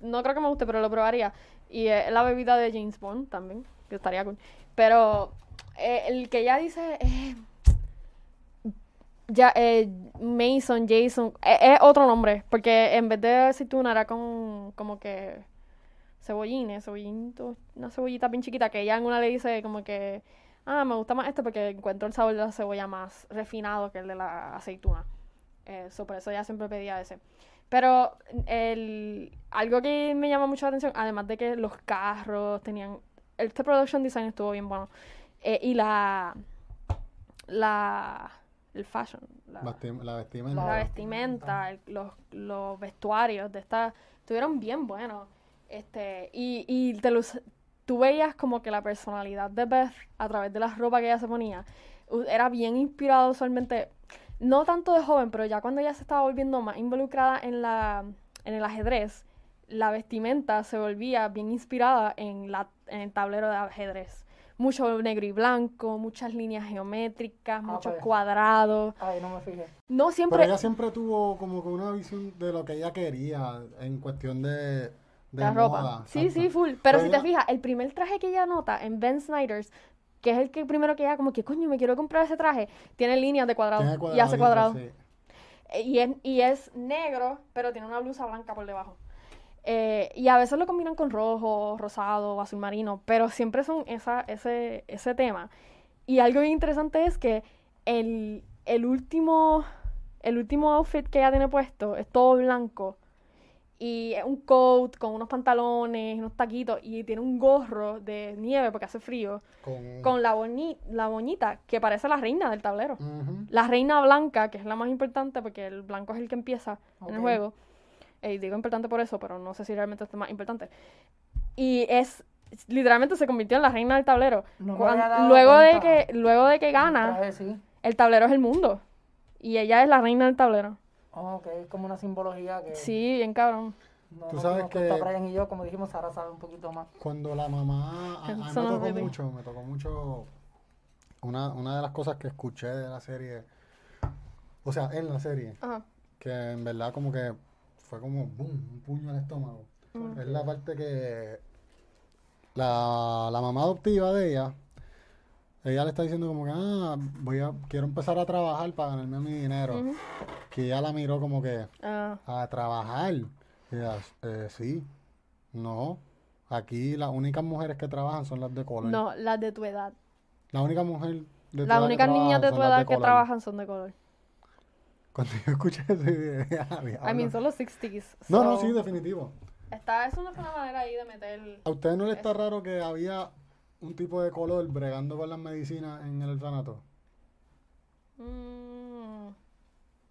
[SPEAKER 2] no creo que me guste, pero lo probaría. Y es la bebida de James Bond también, que estaría cool. Pero eh, el que ya dice eh, ya eh, Mason, Jason, eh, es otro nombre, porque en vez de aceituna era con como que cebollines, cebollito, una cebollita bien chiquita, que ella en una le dice como que, ah, me gusta más este porque encuentro el sabor de la cebolla más refinado que el de la aceituna. Eh, so, por eso ella siempre pedía ese. Pero el, algo que me llama mucho la atención, además de que los carros tenían... Este production design estuvo bien bueno. Eh, y la... La... El fashion. La,
[SPEAKER 3] Vesti- La vestimenta.
[SPEAKER 2] la vestimenta, el- los, los vestuarios de esta... Estuvieron bien buenos. Este, y, y te los, tú veías como que la personalidad de Beth a través de la ropa que ella se ponía era bien inspirado usualmente, no tanto de joven, pero ya cuando ella se estaba volviendo más involucrada en la en el ajedrez, la vestimenta se volvía bien inspirada en la en el tablero de ajedrez. Mucho negro y blanco, muchas líneas geométricas, muchos
[SPEAKER 1] pues.
[SPEAKER 2] cuadrados.
[SPEAKER 1] Ay, no me fijé.
[SPEAKER 2] No
[SPEAKER 3] Pero
[SPEAKER 2] siempre
[SPEAKER 3] ella siempre tuvo como que una visión de lo que ella quería en cuestión de, de
[SPEAKER 2] la ropa. Sí, sí, full. Pero
[SPEAKER 3] Pero
[SPEAKER 2] si
[SPEAKER 3] ella-
[SPEAKER 2] te fijas, el primer traje que ella nota en Ben Snyder's, que es el que primero que ella como que, coño, me quiero comprar ese traje, tiene líneas de cuadrado y hace cuadrado.
[SPEAKER 3] sí.
[SPEAKER 2] Y es, y es negro, pero tiene una blusa blanca por debajo. Eh, y a veces lo combinan con rojo, rosado, azul marino, pero siempre son esa, ese, ese tema. Y algo bien interesante es que el, el último el último outfit que ella tiene puesto es todo blanco y es un coat con unos pantalones, unos taquitos y tiene un gorro de nieve porque hace frío
[SPEAKER 3] Con,
[SPEAKER 2] con la, la boñita que parece la reina del tablero. La reina blanca, que es la más importante porque el blanco es el que empieza en el juego. Eh, digo importante por eso, pero no sé si realmente es más importante. Y es, literalmente se convirtió en la reina del tablero.
[SPEAKER 1] No
[SPEAKER 2] luego, de que, luego de que gana, el tablero es el mundo. Y ella es la reina del tablero.
[SPEAKER 1] Oh, ok, es como una simbología que
[SPEAKER 2] Sí, bien cabrón.
[SPEAKER 1] no
[SPEAKER 3] Tú sabes que-
[SPEAKER 1] Brian y yo, como dijimos, Sara sabe un poquito más.
[SPEAKER 3] Cuando la mamá, a, a mí me tocó mucho, me tocó mucho, una, una de las cosas que escuché de la serie, o sea, en la serie,
[SPEAKER 2] Ajá.
[SPEAKER 3] que en verdad como que fue como, boom, un puño al estómago.
[SPEAKER 2] Mm.
[SPEAKER 3] Es la parte que la, la mamá adoptiva de ella, ella le está diciendo como que, ah, voy a, quiero empezar a trabajar para ganarme mi dinero. Que ella la miró como que,
[SPEAKER 2] Ah,
[SPEAKER 3] a trabajar. Y ella, "Eh, sí, no. Aquí las únicas mujeres que trabajan son las de color.
[SPEAKER 2] no, las de tu edad.
[SPEAKER 3] La única mujer de tu
[SPEAKER 2] Las únicas niñas de tu edad que trabajan son de color.
[SPEAKER 3] Cuando yo escuché eso, dije, *laughs* "Ah,
[SPEAKER 2] I
[SPEAKER 3] diablo".
[SPEAKER 2] mean, son los 60s.
[SPEAKER 3] No, no, sí, definitivo.
[SPEAKER 2] Está, es una buena manera ahí de meter.
[SPEAKER 3] ¿A ustedes no les está raro que había un tipo de color bregando con las medicinas en el orfanato?
[SPEAKER 2] Mm,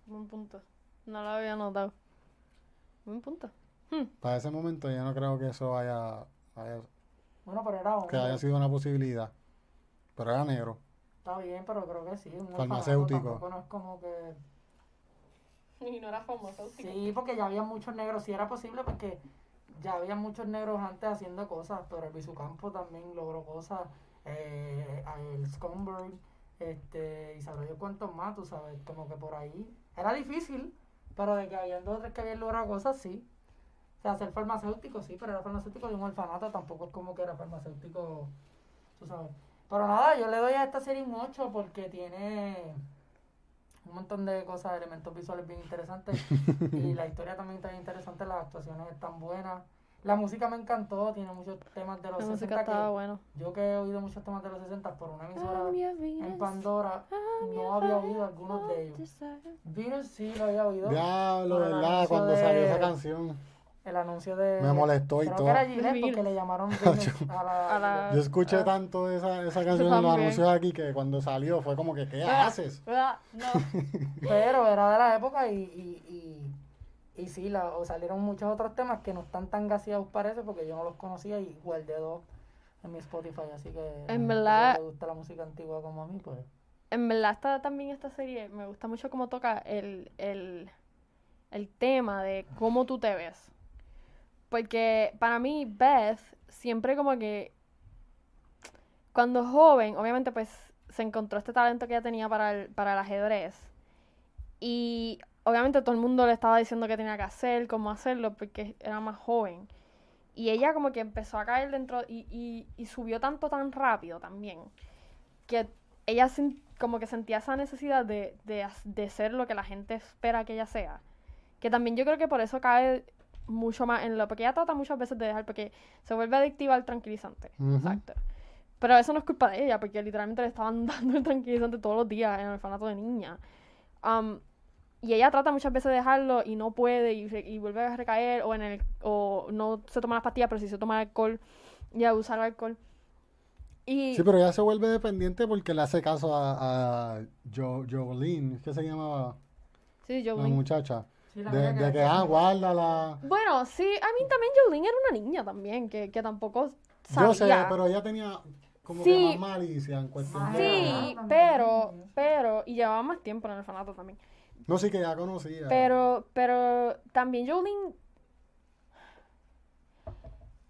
[SPEAKER 2] buen punto. No lo había notado. Buen punto. Hmm.
[SPEAKER 3] Para ese momento yo no creo que eso haya, haya-
[SPEAKER 1] Bueno, pero era
[SPEAKER 3] que haya
[SPEAKER 1] hombre.
[SPEAKER 3] sido una posibilidad. Pero era negro.
[SPEAKER 1] Está bien, pero creo que sí. Un
[SPEAKER 3] Farmacéutico.
[SPEAKER 1] no es como que... *laughs*
[SPEAKER 2] Y no era farmacéutico.
[SPEAKER 1] Sí, porque ya había muchos negros. Sí era posible porque ya había muchos negros antes haciendo cosas, pero el Bisucampo también logró cosas. Eh, el Scumberg, este, y sabrá yo cuántos más, tú sabes, como que por ahí. Era difícil, pero de que había dos o tres que habían logrado cosas, sí. O sea, ser farmacéutico, sí, pero era farmacéutico de un orfanato, tampoco es como que era farmacéutico, tú sabes. Pero nada, yo le doy a esta serie un 8 porque tiene un montón de cosas, elementos visuales bien interesantes. *laughs* y la historia también está bien interesante, las actuaciones están buenas. La música me encantó, tiene muchos temas de los
[SPEAKER 2] La
[SPEAKER 1] 60
[SPEAKER 2] música
[SPEAKER 1] que
[SPEAKER 2] estaba bueno.
[SPEAKER 1] yo que he oído muchos temas de los 60 por una emisora en Pandora, no había oído algunos de ellos. Venus sí lo había oído.
[SPEAKER 3] Diablo,
[SPEAKER 1] Con el
[SPEAKER 3] ¿verdad? Cuando
[SPEAKER 1] de-
[SPEAKER 3] salió esa canción.
[SPEAKER 1] El anuncio de.
[SPEAKER 3] Me molestó y
[SPEAKER 1] creo
[SPEAKER 3] todo.
[SPEAKER 1] que era Gillette porque le llamaron *laughs* a la.
[SPEAKER 2] A la-
[SPEAKER 3] Yo escuché
[SPEAKER 2] Ah.
[SPEAKER 3] tanto esa, esa canción en los anuncios aquí que cuando salió fue como que, ¿qué haces?
[SPEAKER 2] No. *laughs*
[SPEAKER 1] Pero era de la época y. y, y, y sí, la, o salieron muchos otros temas que no están tan gaseados, parece, porque yo no los conocía y guardé dos en mi Spotify. Así que.
[SPEAKER 2] En verdad-
[SPEAKER 1] quien le gusta la música antigua como a mí, pues.
[SPEAKER 2] En verdad, esta, también esta serie me gusta mucho cómo toca el, el, el tema de cómo tú te ves. Porque para mí, Beth siempre como que. Cuando joven, obviamente, pues se encontró este talento que ella tenía para el, para el ajedrez. Y obviamente todo el mundo le estaba diciendo qué tenía que hacer, cómo hacerlo, porque era más joven. Y ella como que empezó a caer dentro y, y, subió tanto tan rápido también. Que ella como que sentía esa necesidad de, de, de ser lo que la gente espera que ella sea. Que también yo creo que por eso cae mucho más en lo... Porque ella trata muchas veces de dejar, porque se vuelve adictiva al tranquilizante.
[SPEAKER 3] Ujú.
[SPEAKER 2] Exacto. Pero eso no es culpa de ella, porque literalmente le estaban *laughs* dando el tranquilizante todos los días en el orfanato de niña. Um, y ella trata muchas veces de dejarlo y no puede y, vuelve a recaer o en el o no se toma las pastillas, pero sí se toma alcohol y abusar del alcohol. Y
[SPEAKER 3] Sí, pero ella se vuelve dependiente porque le hace caso a, a Jo- Jolene, ¿qué se llamaba
[SPEAKER 2] sí,
[SPEAKER 3] la
[SPEAKER 2] Jolene.
[SPEAKER 3] muchacha?
[SPEAKER 1] Sí, la
[SPEAKER 3] De, que, ah, guárdala.
[SPEAKER 2] Bueno, sí, a mí también Jolene era una niña también, que, que tampoco
[SPEAKER 3] Yo sé,
[SPEAKER 2] sabía.
[SPEAKER 3] pero ella tenía como
[SPEAKER 2] Sí.
[SPEAKER 3] que más malicia en cuestión.
[SPEAKER 2] Sí,
[SPEAKER 1] También.
[SPEAKER 2] pero, pero, y llevaba más tiempo en el orfanato también.
[SPEAKER 3] No, sí que ya conocía.
[SPEAKER 2] Pero, pero también Jolene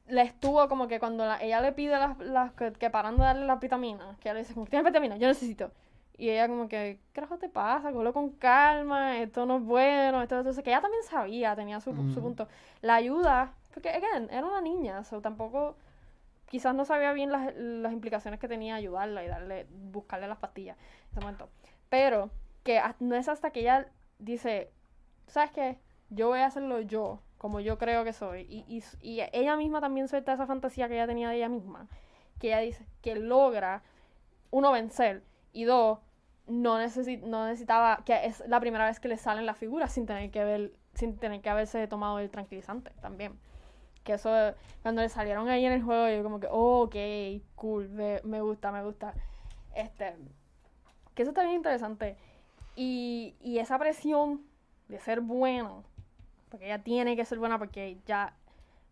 [SPEAKER 2] le estuvo como que cuando la- ella le pide las, las que, que paran de darle las vitaminas, que ella le dice, como, ¿tienes vitaminas? Yo necesito. Y ella como que, ¿qué carajo te pasa? Cógelo con calma, esto no es bueno, esto, esto", que ella también sabía, tenía su, su punto. La ayuda, porque, again, era una niña, o tampoco, quizás no sabía bien las, las implicaciones que tenía ayudarla y darle, buscarle las pastillas en ese momento. Pero, que no es hasta que ella dice, ¿sabes qué? Yo voy a hacerlo yo, como yo creo que soy. Y, y, y ella misma también suelta esa fantasía que ella tenía de ella misma. Que ella dice que logra, uno, vencer. Y dos, no, necesi- no necesitaba, que es la primera vez que le salen las figuras sin tener que ver, sin tener que haberse tomado el tranquilizante también. Que eso, cuando le salieron ahí en el juego, yo como que, oh, ok, cool, me, me gusta, me gusta. Este, que eso está bien interesante. Y, y esa presión de ser bueno, porque ella tiene que ser buena porque ya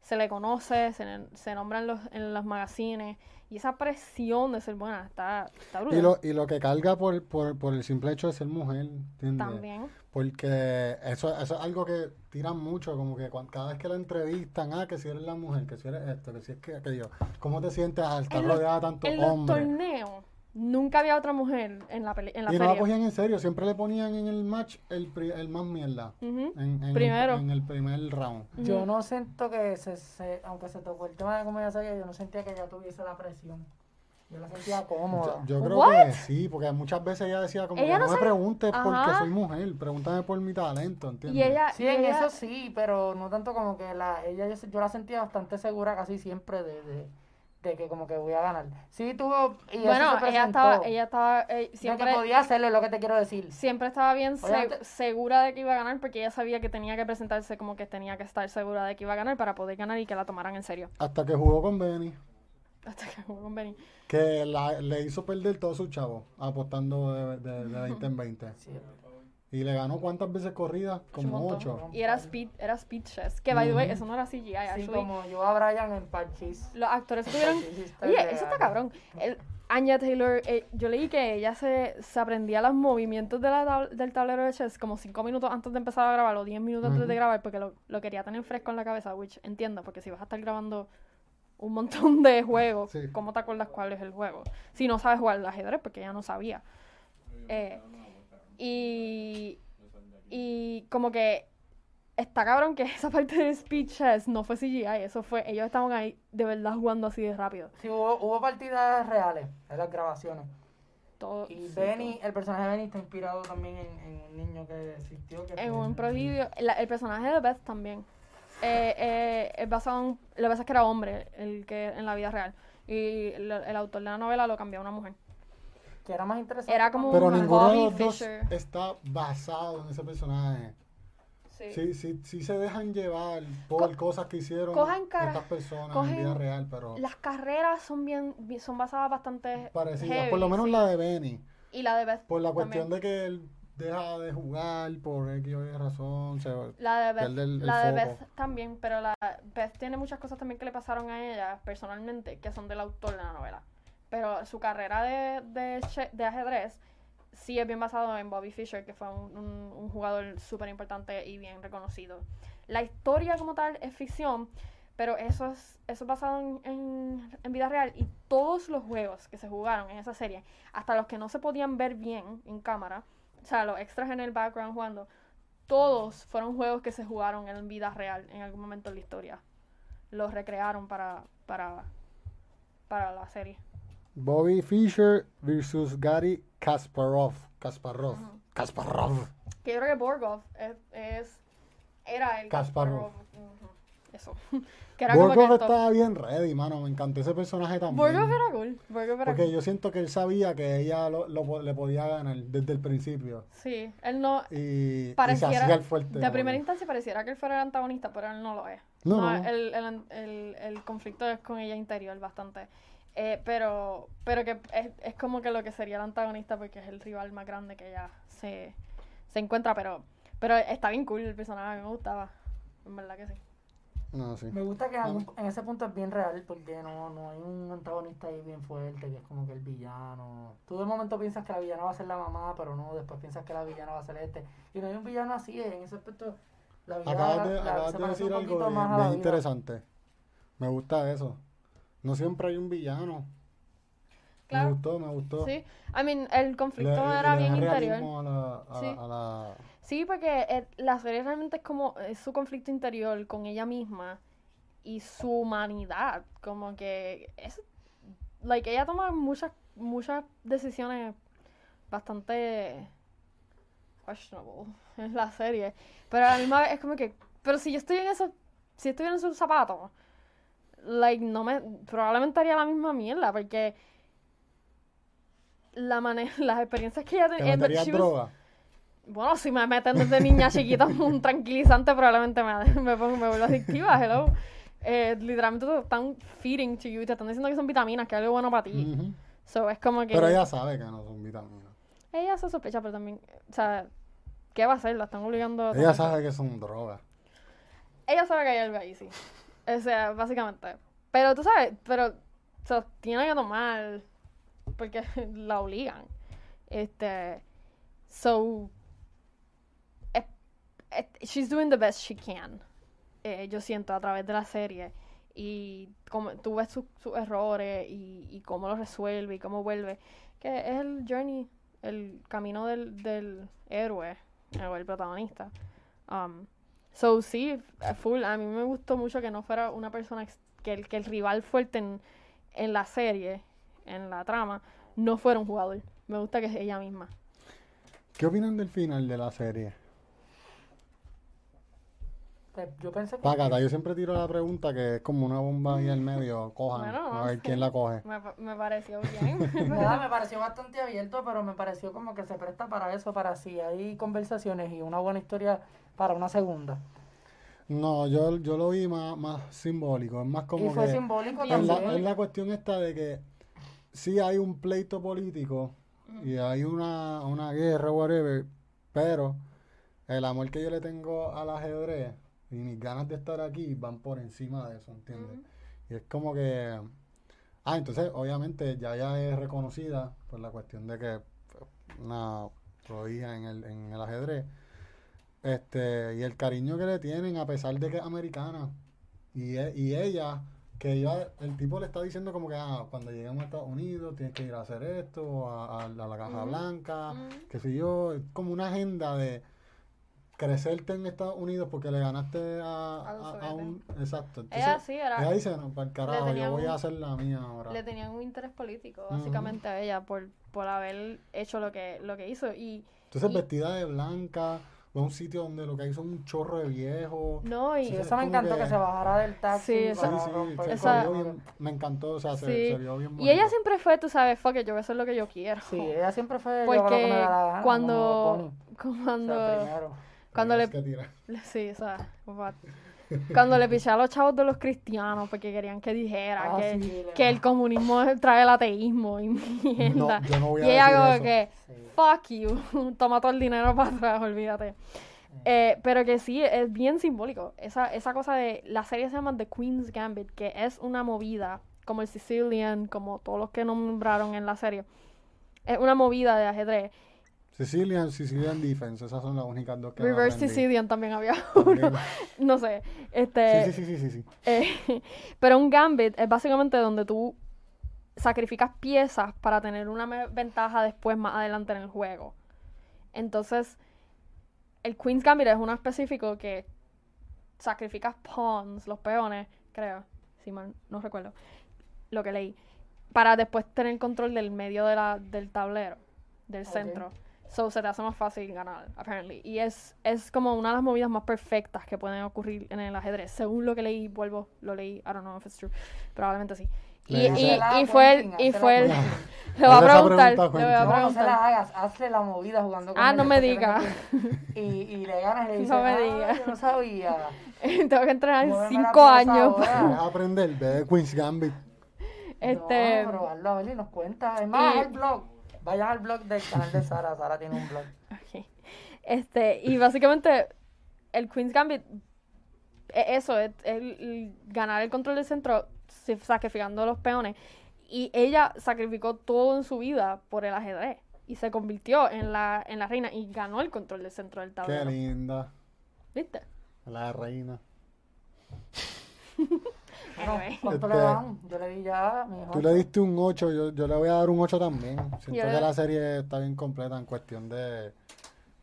[SPEAKER 2] se le conoce, se, se nombra en los, en los magazines, y esa presión de ser buena está, está brutal.
[SPEAKER 3] Y lo, y lo que carga por, por, por el simple hecho de ser mujer, ¿entiendes?
[SPEAKER 2] También.
[SPEAKER 3] Porque eso, eso es algo que tiran mucho, como que cada vez que la entrevistan, ah, que si eres la mujer, que si eres esto, que si es que aquello. ¿Cómo te sientes al estar
[SPEAKER 2] En los-
[SPEAKER 3] rodeada de tantos
[SPEAKER 2] En los
[SPEAKER 3] hombres?
[SPEAKER 2] torneos, Nunca había otra mujer en la, peli- en la
[SPEAKER 3] Y no la cogían en serio, siempre le ponían en el match el, pri- el más mierda. En, en
[SPEAKER 2] Primero.
[SPEAKER 3] El, en el primer round.
[SPEAKER 1] Yo no siento que, se, se- aunque se tocó el tema de comedia seria, yo no sentía que ella tuviese la presión. Yo la sentía cómoda.
[SPEAKER 3] Yo, yo creo
[SPEAKER 2] What?
[SPEAKER 3] que sí, porque muchas veces ella decía como
[SPEAKER 2] Ella
[SPEAKER 3] que no,
[SPEAKER 2] no
[SPEAKER 3] me preguntes porque soy mujer, pregúntame por mi talento, ¿entiendes?
[SPEAKER 2] Y ella,
[SPEAKER 1] Sí,
[SPEAKER 2] y
[SPEAKER 1] en
[SPEAKER 2] ella-
[SPEAKER 1] eso sí, pero no tanto como que la ella yo, yo la sentía bastante segura casi siempre de, de, de que como que voy a ganar. Sí tuvo y eso
[SPEAKER 2] bueno,
[SPEAKER 1] se
[SPEAKER 2] ella estaba, ella estaba, eh,
[SPEAKER 1] de que
[SPEAKER 2] siempre,
[SPEAKER 1] podía hacerlo, es lo que te quiero decir.
[SPEAKER 2] siempre estaba bien segura de que iba a ganar porque ella sabía que tenía que presentarse como que tenía que estar segura de que iba a ganar para poder ganar y que la tomaran en serio.
[SPEAKER 3] Hasta que jugó con Benny,
[SPEAKER 2] Hasta que jugó con Benny.
[SPEAKER 3] que la- le hizo perder todos sus chavos apostando de, de, de 20 en 20.
[SPEAKER 1] Sí.
[SPEAKER 3] Y le ganó cuántas veces corridas?
[SPEAKER 2] Un
[SPEAKER 3] Como. 8.
[SPEAKER 2] Y era speed, era speed chess. Que by the way, eso no era CGI,
[SPEAKER 1] Sí,
[SPEAKER 2] actually.
[SPEAKER 1] como yo a Brian en Parchis.
[SPEAKER 2] Los actores tuvieron. Oye,
[SPEAKER 1] real.
[SPEAKER 2] eso está cabrón. El, Anya Taylor, eh, yo leí que ella se, se aprendía los movimientos de la tab- del tablero de chess como 5 minutos antes de empezar a grabar o 10 minutos antes de grabar porque lo, lo quería tener fresco en la cabeza, which entiendo, porque si vas a estar grabando un montón de juegos,
[SPEAKER 3] Sí.
[SPEAKER 2] ¿cómo te acuerdas cuál es el juego? Si no sabes jugar al ajedrez, porque ella no sabía. Eh, y, y como que está cabrón que *laughs* esa parte de speed chess no fue CGI, eso fue, ellos estaban ahí de verdad jugando así de rápido.
[SPEAKER 1] Sí, hubo, hubo partidas reales en las grabaciones.
[SPEAKER 2] Todo,
[SPEAKER 1] Y
[SPEAKER 2] sí,
[SPEAKER 1] Benny, el personaje de Benny está inspirado también en, en un niño que existió. Que
[SPEAKER 2] En un prodidio. la- el personaje de Beth también. Eh, eh, es basado en. Lo que pasa es que era hombre el que en la vida real. Y el, el autor de la novela lo cambió a una mujer.
[SPEAKER 1] Que era más interesante.
[SPEAKER 2] Era como
[SPEAKER 3] Pero
[SPEAKER 2] un
[SPEAKER 3] ninguno de los dos está basado en ese personaje.
[SPEAKER 2] Sí.
[SPEAKER 3] Sí, sí, sí se dejan llevar por
[SPEAKER 2] Co-
[SPEAKER 3] cosas que hicieron estas personas
[SPEAKER 2] cogen-
[SPEAKER 3] en vida real, pero
[SPEAKER 2] Las carreras son bien. bi- son basadas bastante.
[SPEAKER 3] parecidas.
[SPEAKER 2] heavy,
[SPEAKER 3] por lo menos
[SPEAKER 2] sí.
[SPEAKER 3] la de Benny.
[SPEAKER 2] Y la de Beth.
[SPEAKER 3] Por la
[SPEAKER 2] también.
[SPEAKER 3] cuestión de que él deja de jugar por X o Y razón. Se,
[SPEAKER 2] La de Beth,
[SPEAKER 3] pierde el- el
[SPEAKER 2] la de. Beth también, pero la Beth tiene muchas cosas también que le pasaron a ella personalmente, que son del autor de la novela. Pero su carrera de, de, ajedrez sí es bien basado en Bobby Fischer, que fue un, jugador súper importante y bien reconocido. La historia como tal es ficción, pero eso es, eso es basado en, en, en vida real y todos los juegos que se jugaron en esa serie, hasta los que no se podían ver bien en cámara, o sea, los extras en el background jugando, todos fueron juegos que se jugaron en vida real en algún momento en la historia. Los recrearon para, para, para la serie.
[SPEAKER 3] Bobby Fischer versus Gary Kasparov. Kasparov. Kasparov.
[SPEAKER 2] Que yo creo que Borgov es, es- era el
[SPEAKER 3] Kasparov.
[SPEAKER 2] Ujú, Eso. *laughs* que era como
[SPEAKER 3] Borgov
[SPEAKER 2] que
[SPEAKER 3] estaba bien ready, mano. Me encantó ese personaje también.
[SPEAKER 2] Borgov era cool. Borgov era
[SPEAKER 3] Porque
[SPEAKER 2] cool.
[SPEAKER 3] yo siento que él sabía que ella lo, lo le podía ganar desde el principio.
[SPEAKER 2] Sí, él no.
[SPEAKER 3] Y, y se
[SPEAKER 2] Pareciera,
[SPEAKER 3] hacía el fuerte.
[SPEAKER 2] de primera instancia pareciera que él fuera el antagonista, pero él no lo es.
[SPEAKER 3] No,
[SPEAKER 2] No,
[SPEAKER 3] no.
[SPEAKER 2] El, el, el, el conflicto es con ella interior bastante. Eh, pero pero que es, es como que lo que sería el antagonista porque es el rival más grande que ella se, se encuentra, pero pero está bien cool el personaje, a mí me gustaba. En verdad que sí.
[SPEAKER 3] No, sí.
[SPEAKER 1] Me gusta que en, algún- en ese punto es bien real porque no, no hay un antagonista ahí bien fuerte que es como que el villano. Tú de momento piensas que la villana va a ser la mamá, pero no, después piensas que la villana va a ser este. Y no hay un villano así, en ese aspecto la villana
[SPEAKER 3] Acabas de,
[SPEAKER 1] la-
[SPEAKER 3] acabas
[SPEAKER 1] se
[SPEAKER 3] de
[SPEAKER 1] parece
[SPEAKER 3] decir
[SPEAKER 1] un
[SPEAKER 3] algo
[SPEAKER 1] poquito
[SPEAKER 3] bien,
[SPEAKER 1] más la
[SPEAKER 3] interesante. Me gusta eso. No siempre hay un villano.
[SPEAKER 2] Claro.
[SPEAKER 3] Me gustó, me gustó.
[SPEAKER 2] Sí, I mean, el conflicto
[SPEAKER 3] le
[SPEAKER 2] era bien interior.
[SPEAKER 3] realismo A la, a,
[SPEAKER 2] Sí.
[SPEAKER 3] a la-
[SPEAKER 2] Sí, porque eh, la serie realmente es como es su conflicto interior con ella misma y su humanidad, como que es like ella toma muchas muchas decisiones bastante questionable en la serie, pero a la misma vez es como que pero si yo estoy en eso, si estoy en sus zapatos, like no me probablemente haría la misma mierda porque la manera, *laughs* las experiencias que ella
[SPEAKER 3] ¿Te
[SPEAKER 2] tenía
[SPEAKER 3] meterías droga?
[SPEAKER 2] bueno, si me meten desde niña chiquita un tranquilizante, probablemente me, *laughs* me, pongo, me vuelvo adictiva, hello. Eh, literalmente te están feeding to you y te están diciendo que son vitaminas, que es algo bueno para ti.
[SPEAKER 3] Ujú.
[SPEAKER 2] So, es como que...
[SPEAKER 3] Pero ella sabe que no son vitaminas.
[SPEAKER 2] ella se sospecha, pero también... O sea, ¿qué va a hacer? La están obligando a...
[SPEAKER 3] Ella sabe que son drogas.
[SPEAKER 2] Ella sabe que hay algo ahí, sí. O sea, básicamente. Pero tú sabes, pero... O tiene que tomar... Porque *laughs* la obligan. Este... So... es- es- she's doing the best she can. eh, yo siento a través de la serie y como tú ves sus sus errores y, y cómo los resuelve y cómo vuelve que es el journey, el camino del, del héroe, o el protagonista. Um, so sí, eh, full, a mí me gustó mucho que no fuera una persona, que el, que el rival fuerte en, en la serie, en la trama, no fuera un jugador. Me gusta que es ella misma.
[SPEAKER 3] ¿Qué opinan del final de la serie?
[SPEAKER 1] Pues, yo pensé que
[SPEAKER 3] Pacata, yo siempre tiro la pregunta que es como una bomba ahí al medio, cojan,
[SPEAKER 2] Bueno, no
[SPEAKER 3] a ver
[SPEAKER 2] sé.
[SPEAKER 3] quién la coge.
[SPEAKER 2] Me, pa- me pareció *laughs* bien. *laughs*
[SPEAKER 1] me pareció bastante abierto, pero me pareció como que se presta para eso, para si hay conversaciones y una buena historia para una segunda.
[SPEAKER 3] No, yo, yo lo vi más, más simbólico, es más como
[SPEAKER 1] y fue
[SPEAKER 3] que
[SPEAKER 1] simbólico
[SPEAKER 3] es la, es la cuestión esta de que sí hay un pleito político y hay una, una guerra, whatever, pero el amor que yo le tengo al ajedrez y mis ganas de estar aquí van por encima de eso, ¿entiendes? Y es como que... Ah, entonces, obviamente, ya ya es reconocida por la cuestión de que una prodigio en el, en el ajedrez. Este, y el cariño que le tienen, a pesar de que es americana. Y, e- y ella, que ella, el tipo le está diciendo como que, ah, cuando lleguemos a Estados Unidos tienes que ir a hacer esto, a, a la, a la Caja Blanca,
[SPEAKER 2] ujú.
[SPEAKER 3] qué sé yo, es como una agenda de crecerte en Estados Unidos porque le ganaste a, un... Exacto.
[SPEAKER 2] ella
[SPEAKER 3] Entonces,
[SPEAKER 2] sí era.
[SPEAKER 3] ella dice, no, para el carajo, yo voy a hacer la mía ahora.
[SPEAKER 2] le tenían un interés político básicamente a ella por, por haber hecho lo que lo que hizo y
[SPEAKER 3] Entonces
[SPEAKER 2] y-
[SPEAKER 3] vestida de blanca, va a un sitio donde lo que hay son un chorro de viejos.
[SPEAKER 2] no y
[SPEAKER 1] Sí,
[SPEAKER 3] es
[SPEAKER 1] eso me encantó que...
[SPEAKER 3] que-
[SPEAKER 1] se bajara del taxi
[SPEAKER 2] Sí, eso-
[SPEAKER 3] Sí, sí, se,
[SPEAKER 1] corazón.
[SPEAKER 3] bien, me encantó, o sea, se,
[SPEAKER 2] Sí.
[SPEAKER 3] se vio bien
[SPEAKER 2] y ella
[SPEAKER 3] bonito.
[SPEAKER 2] siempre fue tú sabes fuck it, yo voy a hacer lo que yo quiero
[SPEAKER 1] Sí, ella siempre fue yo hago lo que me
[SPEAKER 2] porque
[SPEAKER 1] la
[SPEAKER 2] cuando *laughs* cuando
[SPEAKER 1] O sea, primero.
[SPEAKER 2] cuando le
[SPEAKER 3] que tirar. *laughs*
[SPEAKER 2] sí o sea. Cuando le piché a los chavos de los cristianos porque querían que dijera
[SPEAKER 1] Ah,
[SPEAKER 2] que,
[SPEAKER 1] sí, le-
[SPEAKER 2] que el comunismo trae el ateísmo y mierda
[SPEAKER 3] yo no voy a
[SPEAKER 2] y ella
[SPEAKER 3] decir
[SPEAKER 2] como
[SPEAKER 3] eso.
[SPEAKER 2] que
[SPEAKER 1] Sí.
[SPEAKER 2] fuck you, *laughs* toma todo el dinero para atrás, olvídate. Eh, pero que sí, es bien simbólico. Esa, esa cosa de. La serie se llama The Queen's Gambit, que es una movida, como el Sicilian, como todos los que nombraron en la serie. Es una movida de ajedrez.
[SPEAKER 3] Sicilian, Sicilian Defense, esas son las únicas dos que
[SPEAKER 2] Reverse
[SPEAKER 3] aprendí.
[SPEAKER 2] Sicilian también había *laughs* uno. no sé. Este.
[SPEAKER 3] Sí, sí, sí, sí, sí, sí.
[SPEAKER 2] Eh, *laughs* pero un gambit es básicamente donde tú sacrificas piezas para tener una ventaja después más adelante en el juego. Entonces, el Queen's Gambit es uno específico que sacrificas pawns, los peones, creo, si mal no recuerdo, lo que leí, para después tener control del medio de la, del tablero, del centro. So se te hace más fácil ganar, apparently. Y es, es como una de las movidas más perfectas que pueden ocurrir en el ajedrez. Según lo que leí, vuelvo, lo leí, I don't know if it's true, probablemente sí. Y, y,
[SPEAKER 3] dice-
[SPEAKER 2] y fue el, y fue el, le *laughs* voy a preguntar, le voy a
[SPEAKER 3] Quentin.
[SPEAKER 1] No, no se
[SPEAKER 2] preguntar.
[SPEAKER 1] la hagas, hazle la movida jugando con
[SPEAKER 2] Ah, no me
[SPEAKER 1] después que
[SPEAKER 2] diga.
[SPEAKER 1] te- Y, y le ganas y le dices, *laughs*
[SPEAKER 2] No me
[SPEAKER 1] "Ah,
[SPEAKER 2] diga".
[SPEAKER 1] yo no sabía. *laughs*
[SPEAKER 2] Tengo que entrenar
[SPEAKER 1] la
[SPEAKER 2] cinco años.
[SPEAKER 1] ahora.
[SPEAKER 3] ¿Quieres aprender? Ve de Queen's Gambit.
[SPEAKER 2] Este,
[SPEAKER 1] No, pero hazlo a ver y nos cuenta. Es más,
[SPEAKER 2] y-
[SPEAKER 1] al blog. Vayan al blog del canal de Sara. Sara tiene un blog. *laughs*
[SPEAKER 2] Ok. Este, y básicamente el Queen's Gambit e- eso, es el, el ganar el control del centro sacrificando a los peones. Y ella sacrificó todo en su vida por el ajedrez. Y se convirtió en la, en la reina y ganó el control del centro del
[SPEAKER 3] Qué
[SPEAKER 2] tablero.
[SPEAKER 3] linda.
[SPEAKER 2] ¿Viste?
[SPEAKER 3] La reina. *laughs*
[SPEAKER 1] Bueno,
[SPEAKER 2] Anyway.
[SPEAKER 1] ¿Cuánto
[SPEAKER 3] Este-
[SPEAKER 1] le dan? Yo le di ya, mi hijo.
[SPEAKER 3] Tú le diste un 8, yo, yo le voy a dar un 8 también. Siento
[SPEAKER 2] Yo
[SPEAKER 3] que
[SPEAKER 2] le-
[SPEAKER 3] la serie está bien completa en cuestión de,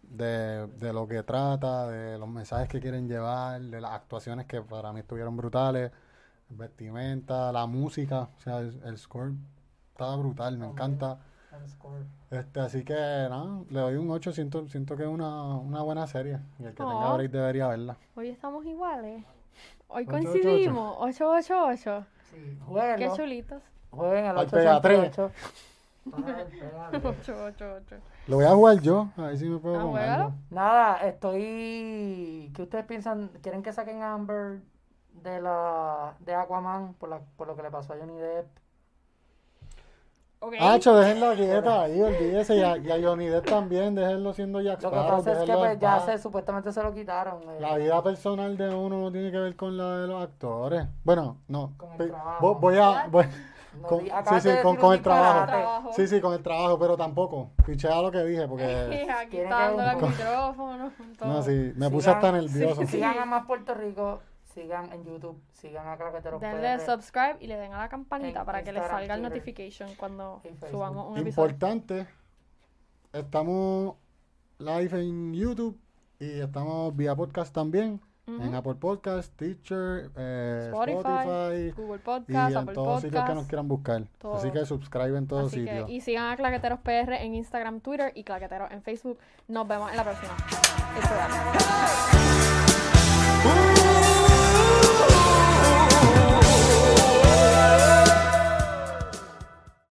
[SPEAKER 3] de, de lo que trata, de los mensajes que quieren llevar, de las actuaciones que para mí estuvieron brutales, vestimenta, la música, o sea, el, el score estaba brutal, me encanta. Este, así que nada, le doy un 8, siento, siento que es una, una buena serie y el que tenga
[SPEAKER 2] Aw.
[SPEAKER 3] break debería verla.
[SPEAKER 2] Hoy estamos iguales. Hoy
[SPEAKER 3] Ocho, ocho, ocho.
[SPEAKER 2] coincidimos. 888.
[SPEAKER 1] Sí,
[SPEAKER 2] Qué
[SPEAKER 1] jueguenlo.
[SPEAKER 2] chulitos.
[SPEAKER 1] Jueguen al
[SPEAKER 3] Al pega tres.
[SPEAKER 1] 888. Ay, pega tres.
[SPEAKER 2] 888.
[SPEAKER 3] Lo voy a jugar yo, a ver si me puedo
[SPEAKER 2] Ah, juégalo.
[SPEAKER 3] algo.
[SPEAKER 1] Nada, estoy. ¿Qué ustedes piensan? ¿Quieren que saquen a Amber de la de Aquaman por, la, por lo que le pasó a Johnny Depp?
[SPEAKER 2] Ok.
[SPEAKER 3] Hacho, déjenla quieta ahí, olvídese. Y a, y a Johnny Depp también, déjenlo siendo Jack
[SPEAKER 1] Lo que
[SPEAKER 3] Sparrow,
[SPEAKER 1] pasa es que
[SPEAKER 3] déjenlo
[SPEAKER 1] pues, ya se, supuestamente se lo quitaron. eh.
[SPEAKER 3] La vida personal de uno no tiene que ver con la de los actores. Bueno, no.
[SPEAKER 1] Con el trabajo.
[SPEAKER 3] vo- Voy a... Voy,
[SPEAKER 1] No
[SPEAKER 3] con- sí, sí,
[SPEAKER 1] de
[SPEAKER 3] con, con el trabajo.
[SPEAKER 2] Trabajo.
[SPEAKER 3] Sí, sí, con el trabajo, pero tampoco. Pichea lo que dije, porque... *laughs*
[SPEAKER 2] Aquí
[SPEAKER 1] con-
[SPEAKER 2] micrófono. todo.
[SPEAKER 3] No, sí, me puse
[SPEAKER 1] Sigan-
[SPEAKER 3] hasta nervioso.
[SPEAKER 1] Sigan a más Puerto Rico. Sigan en YouTube, sigan a Claqueteros
[SPEAKER 2] Denle
[SPEAKER 1] PR.
[SPEAKER 2] subscribe y le den a la campanita
[SPEAKER 1] En
[SPEAKER 2] para que les
[SPEAKER 1] Instagram,
[SPEAKER 2] salga el
[SPEAKER 1] Twitter
[SPEAKER 2] notification cuando
[SPEAKER 1] y
[SPEAKER 2] subamos un episodio.
[SPEAKER 3] Importante, estamos live en YouTube y estamos vía podcast también. En. Apple Podcast, Teacher, eh,
[SPEAKER 2] Spotify,
[SPEAKER 3] Spotify,
[SPEAKER 2] Google
[SPEAKER 3] y
[SPEAKER 2] Podcast,
[SPEAKER 3] en
[SPEAKER 2] Apple
[SPEAKER 3] todos sitios que nos
[SPEAKER 2] Podcast.
[SPEAKER 3] quieran buscar.
[SPEAKER 2] todo.
[SPEAKER 3] Así que subscribe en todos
[SPEAKER 2] Así que,
[SPEAKER 3] sitios.
[SPEAKER 2] y sigan a Claqueteros PR en Instagram, Twitter y Claqueteros en Facebook. Nos vemos en la próxima. A wrap.